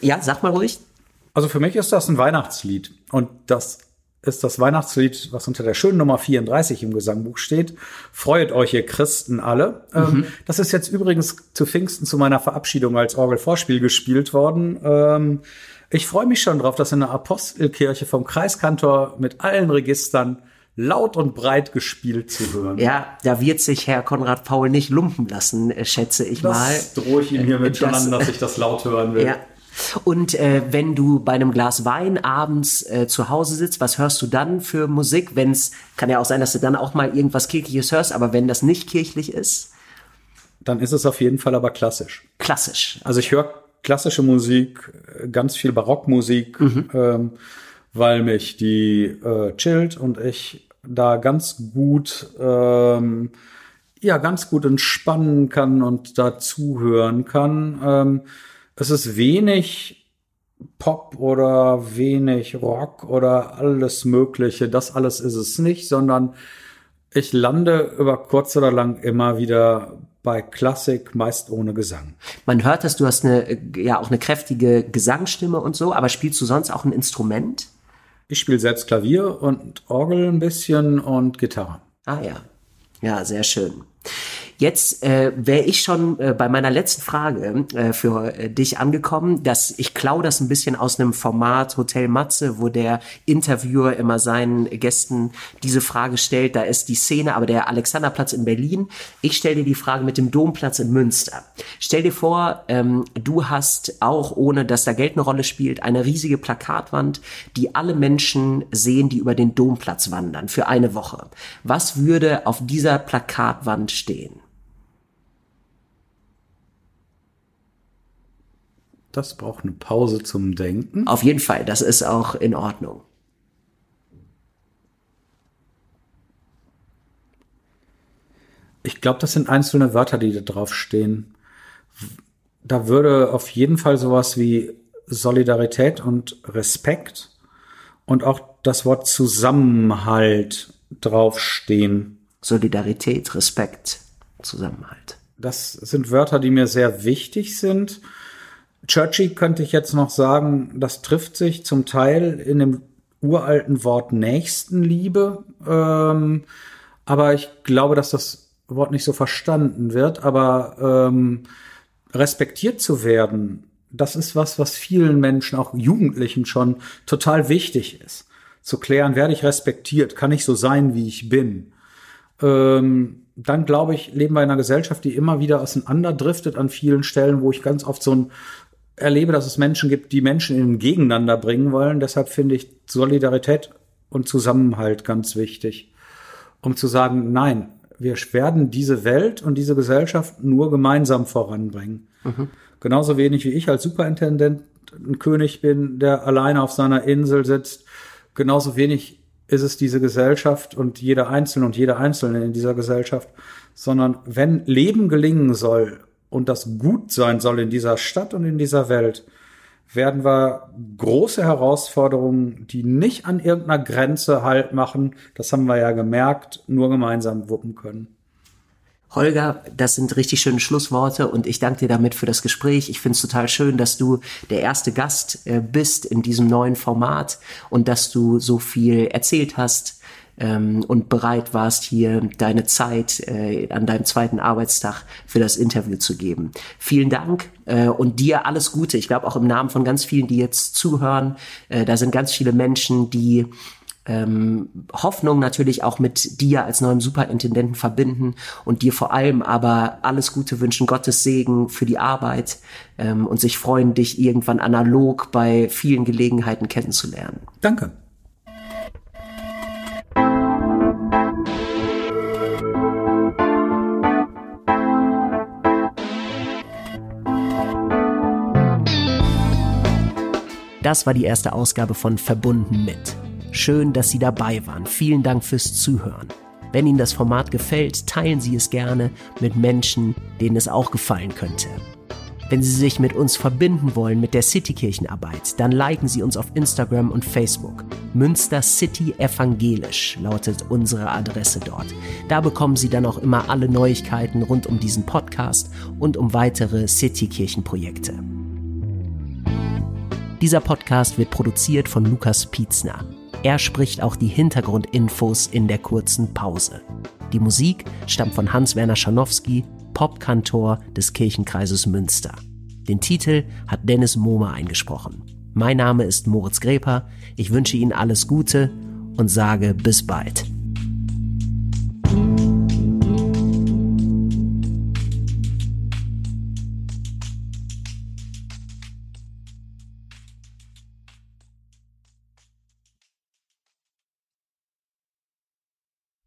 ja, sag mal ruhig. Also für mich ist das ein Weihnachtslied. Und das ist das Weihnachtslied, was unter der schönen Nummer 34 im Gesangbuch steht. Freut euch, ihr Christen alle. Ähm, das ist jetzt übrigens zu Pfingsten zu meiner Verabschiedung als Orgelvorspiel gespielt worden. Ähm, ich freue mich schon drauf, das in der Apostelkirche vom Kreiskantor mit allen Registern laut und breit gespielt zu hören. Ja, da wird sich Herr Konrad Paul nicht lumpen lassen, äh, schätze ich mal. Das drohe ich ihm hiermit schon das- an, dass ich das laut hören will. Ja. Und äh, wenn du bei einem Glas Wein abends äh, zu Hause sitzt, was hörst du dann für Musik? Wenn es kann ja auch sein, dass du dann auch mal irgendwas kirchliches hörst, aber wenn das nicht kirchlich ist, Dann ist es auf jeden Fall aber klassisch. klassisch. Also ich höre klassische Musik, äh, ganz viel Barockmusik, ähm, weil mich die äh, chillt und ich da ganz gut, ähm, ja, ganz gut entspannen kann und da zuhören kann. Ähm, es ist wenig Pop oder wenig Rock oder alles Mögliche. Das alles ist es nicht, sondern ich lande über kurz oder lang immer wieder bei Klassik, meist ohne Gesang. Man hört, dass du hast eine ja auch eine kräftige Gesangsstimme und so, aber spielst du sonst auch ein Instrument? Ich spiele selbst Klavier und Orgel ein bisschen und Gitarre. Ah ja. Ja, sehr schön. Jetzt äh, wäre ich schon äh, bei meiner letzten Frage äh, für äh, dich angekommen, dass ich klau das ein bisschen aus einem Format Hotel Matze, wo der Interviewer immer seinen Gästen diese Frage stellt. Da ist die Szene, aber der Alexanderplatz in Berlin. Ich stelle dir die Frage mit dem Domplatz in Münster. Stell dir vor, ähm, du hast auch, ohne dass da Geld eine Rolle spielt, eine riesige Plakatwand, die alle Menschen sehen, die über den Domplatz wandern, für eine Woche. Was würde auf dieser Plakatwand stehen? Das braucht eine Pause zum Denken. Auf jeden Fall, das ist auch in Ordnung. Ich glaube, das sind einzelne Wörter, die da drauf stehen. Da würde auf jeden Fall sowas wie Solidarität und Respekt und auch das Wort Zusammenhalt draufstehen. Solidarität, Respekt, Zusammenhalt. Das sind Wörter, die mir sehr wichtig sind. Churchy könnte ich jetzt noch sagen, das trifft sich zum Teil in dem uralten Wort Nächstenliebe. Ähm, aber ich glaube, dass das Wort nicht so verstanden wird. Aber ähm, respektiert zu werden, das ist was, was vielen Menschen, auch Jugendlichen schon total wichtig ist. Zu klären, werde ich respektiert, kann ich so sein, wie ich bin ähm, dann glaube ich, leben wir in einer Gesellschaft, die immer wieder auseinanderdriftet an vielen Stellen, wo ich ganz oft so ein erlebe, dass es Menschen gibt, die Menschen in ein Gegeneinander bringen wollen. Deshalb finde ich Solidarität und Zusammenhalt ganz wichtig, um zu sagen, nein, wir werden diese Welt und diese Gesellschaft nur gemeinsam voranbringen. Genauso wenig wie ich als Superintendent ein König bin, der alleine auf seiner Insel sitzt, genauso wenig ist es diese Gesellschaft und jeder Einzelne und jeder Einzelne in dieser Gesellschaft, sondern wenn Leben gelingen soll und das gut sein soll in dieser Stadt und in dieser Welt, werden wir große Herausforderungen, die nicht an irgendeiner Grenze halt machen, das haben wir ja gemerkt, nur gemeinsam wuppen können. Holger, das sind richtig schöne Schlussworte und ich danke dir damit für das Gespräch. Ich finde es total schön, dass du der erste Gast äh, bist in diesem neuen Format und dass du so viel erzählt hast ähm, und bereit warst, hier deine Zeit äh, an deinem zweiten Arbeitstag für das Interview zu geben. Vielen Dank äh, und dir alles Gute. Ich glaube auch im Namen von ganz vielen, die jetzt zuhören. Äh, da sind ganz viele Menschen, die ähm, Hoffnung natürlich auch mit dir als neuem Superintendenten verbinden und dir vor allem aber alles Gute wünschen, Gottes Segen für die Arbeit ähm, und sich freuen, dich irgendwann analog bei vielen Gelegenheiten kennenzulernen. Danke. Das war die erste Ausgabe von Verbunden mit. Schön, dass Sie dabei waren. Vielen Dank fürs Zuhören. Wenn Ihnen das Format gefällt, teilen Sie es gerne mit Menschen, denen es auch gefallen könnte. Wenn Sie sich mit uns verbinden wollen mit der Citykirchenarbeit, dann liken Sie uns auf Instagram und Facebook. Münster City Evangelisch lautet unsere Adresse dort. Da bekommen Sie dann auch immer alle Neuigkeiten rund um diesen Podcast und um weitere Citykirchenprojekte. Dieser Podcast wird produziert von Lukas Pietzner. Er spricht auch die Hintergrundinfos in der kurzen Pause. Die Musik stammt von Hans-Werner Schanowski, Popkantor des Kirchenkreises Münster. Den Titel hat Dennis Mohmer eingesprochen. Mein Name ist Moritz Greper. Ich wünsche Ihnen alles Gute und sage bis bald.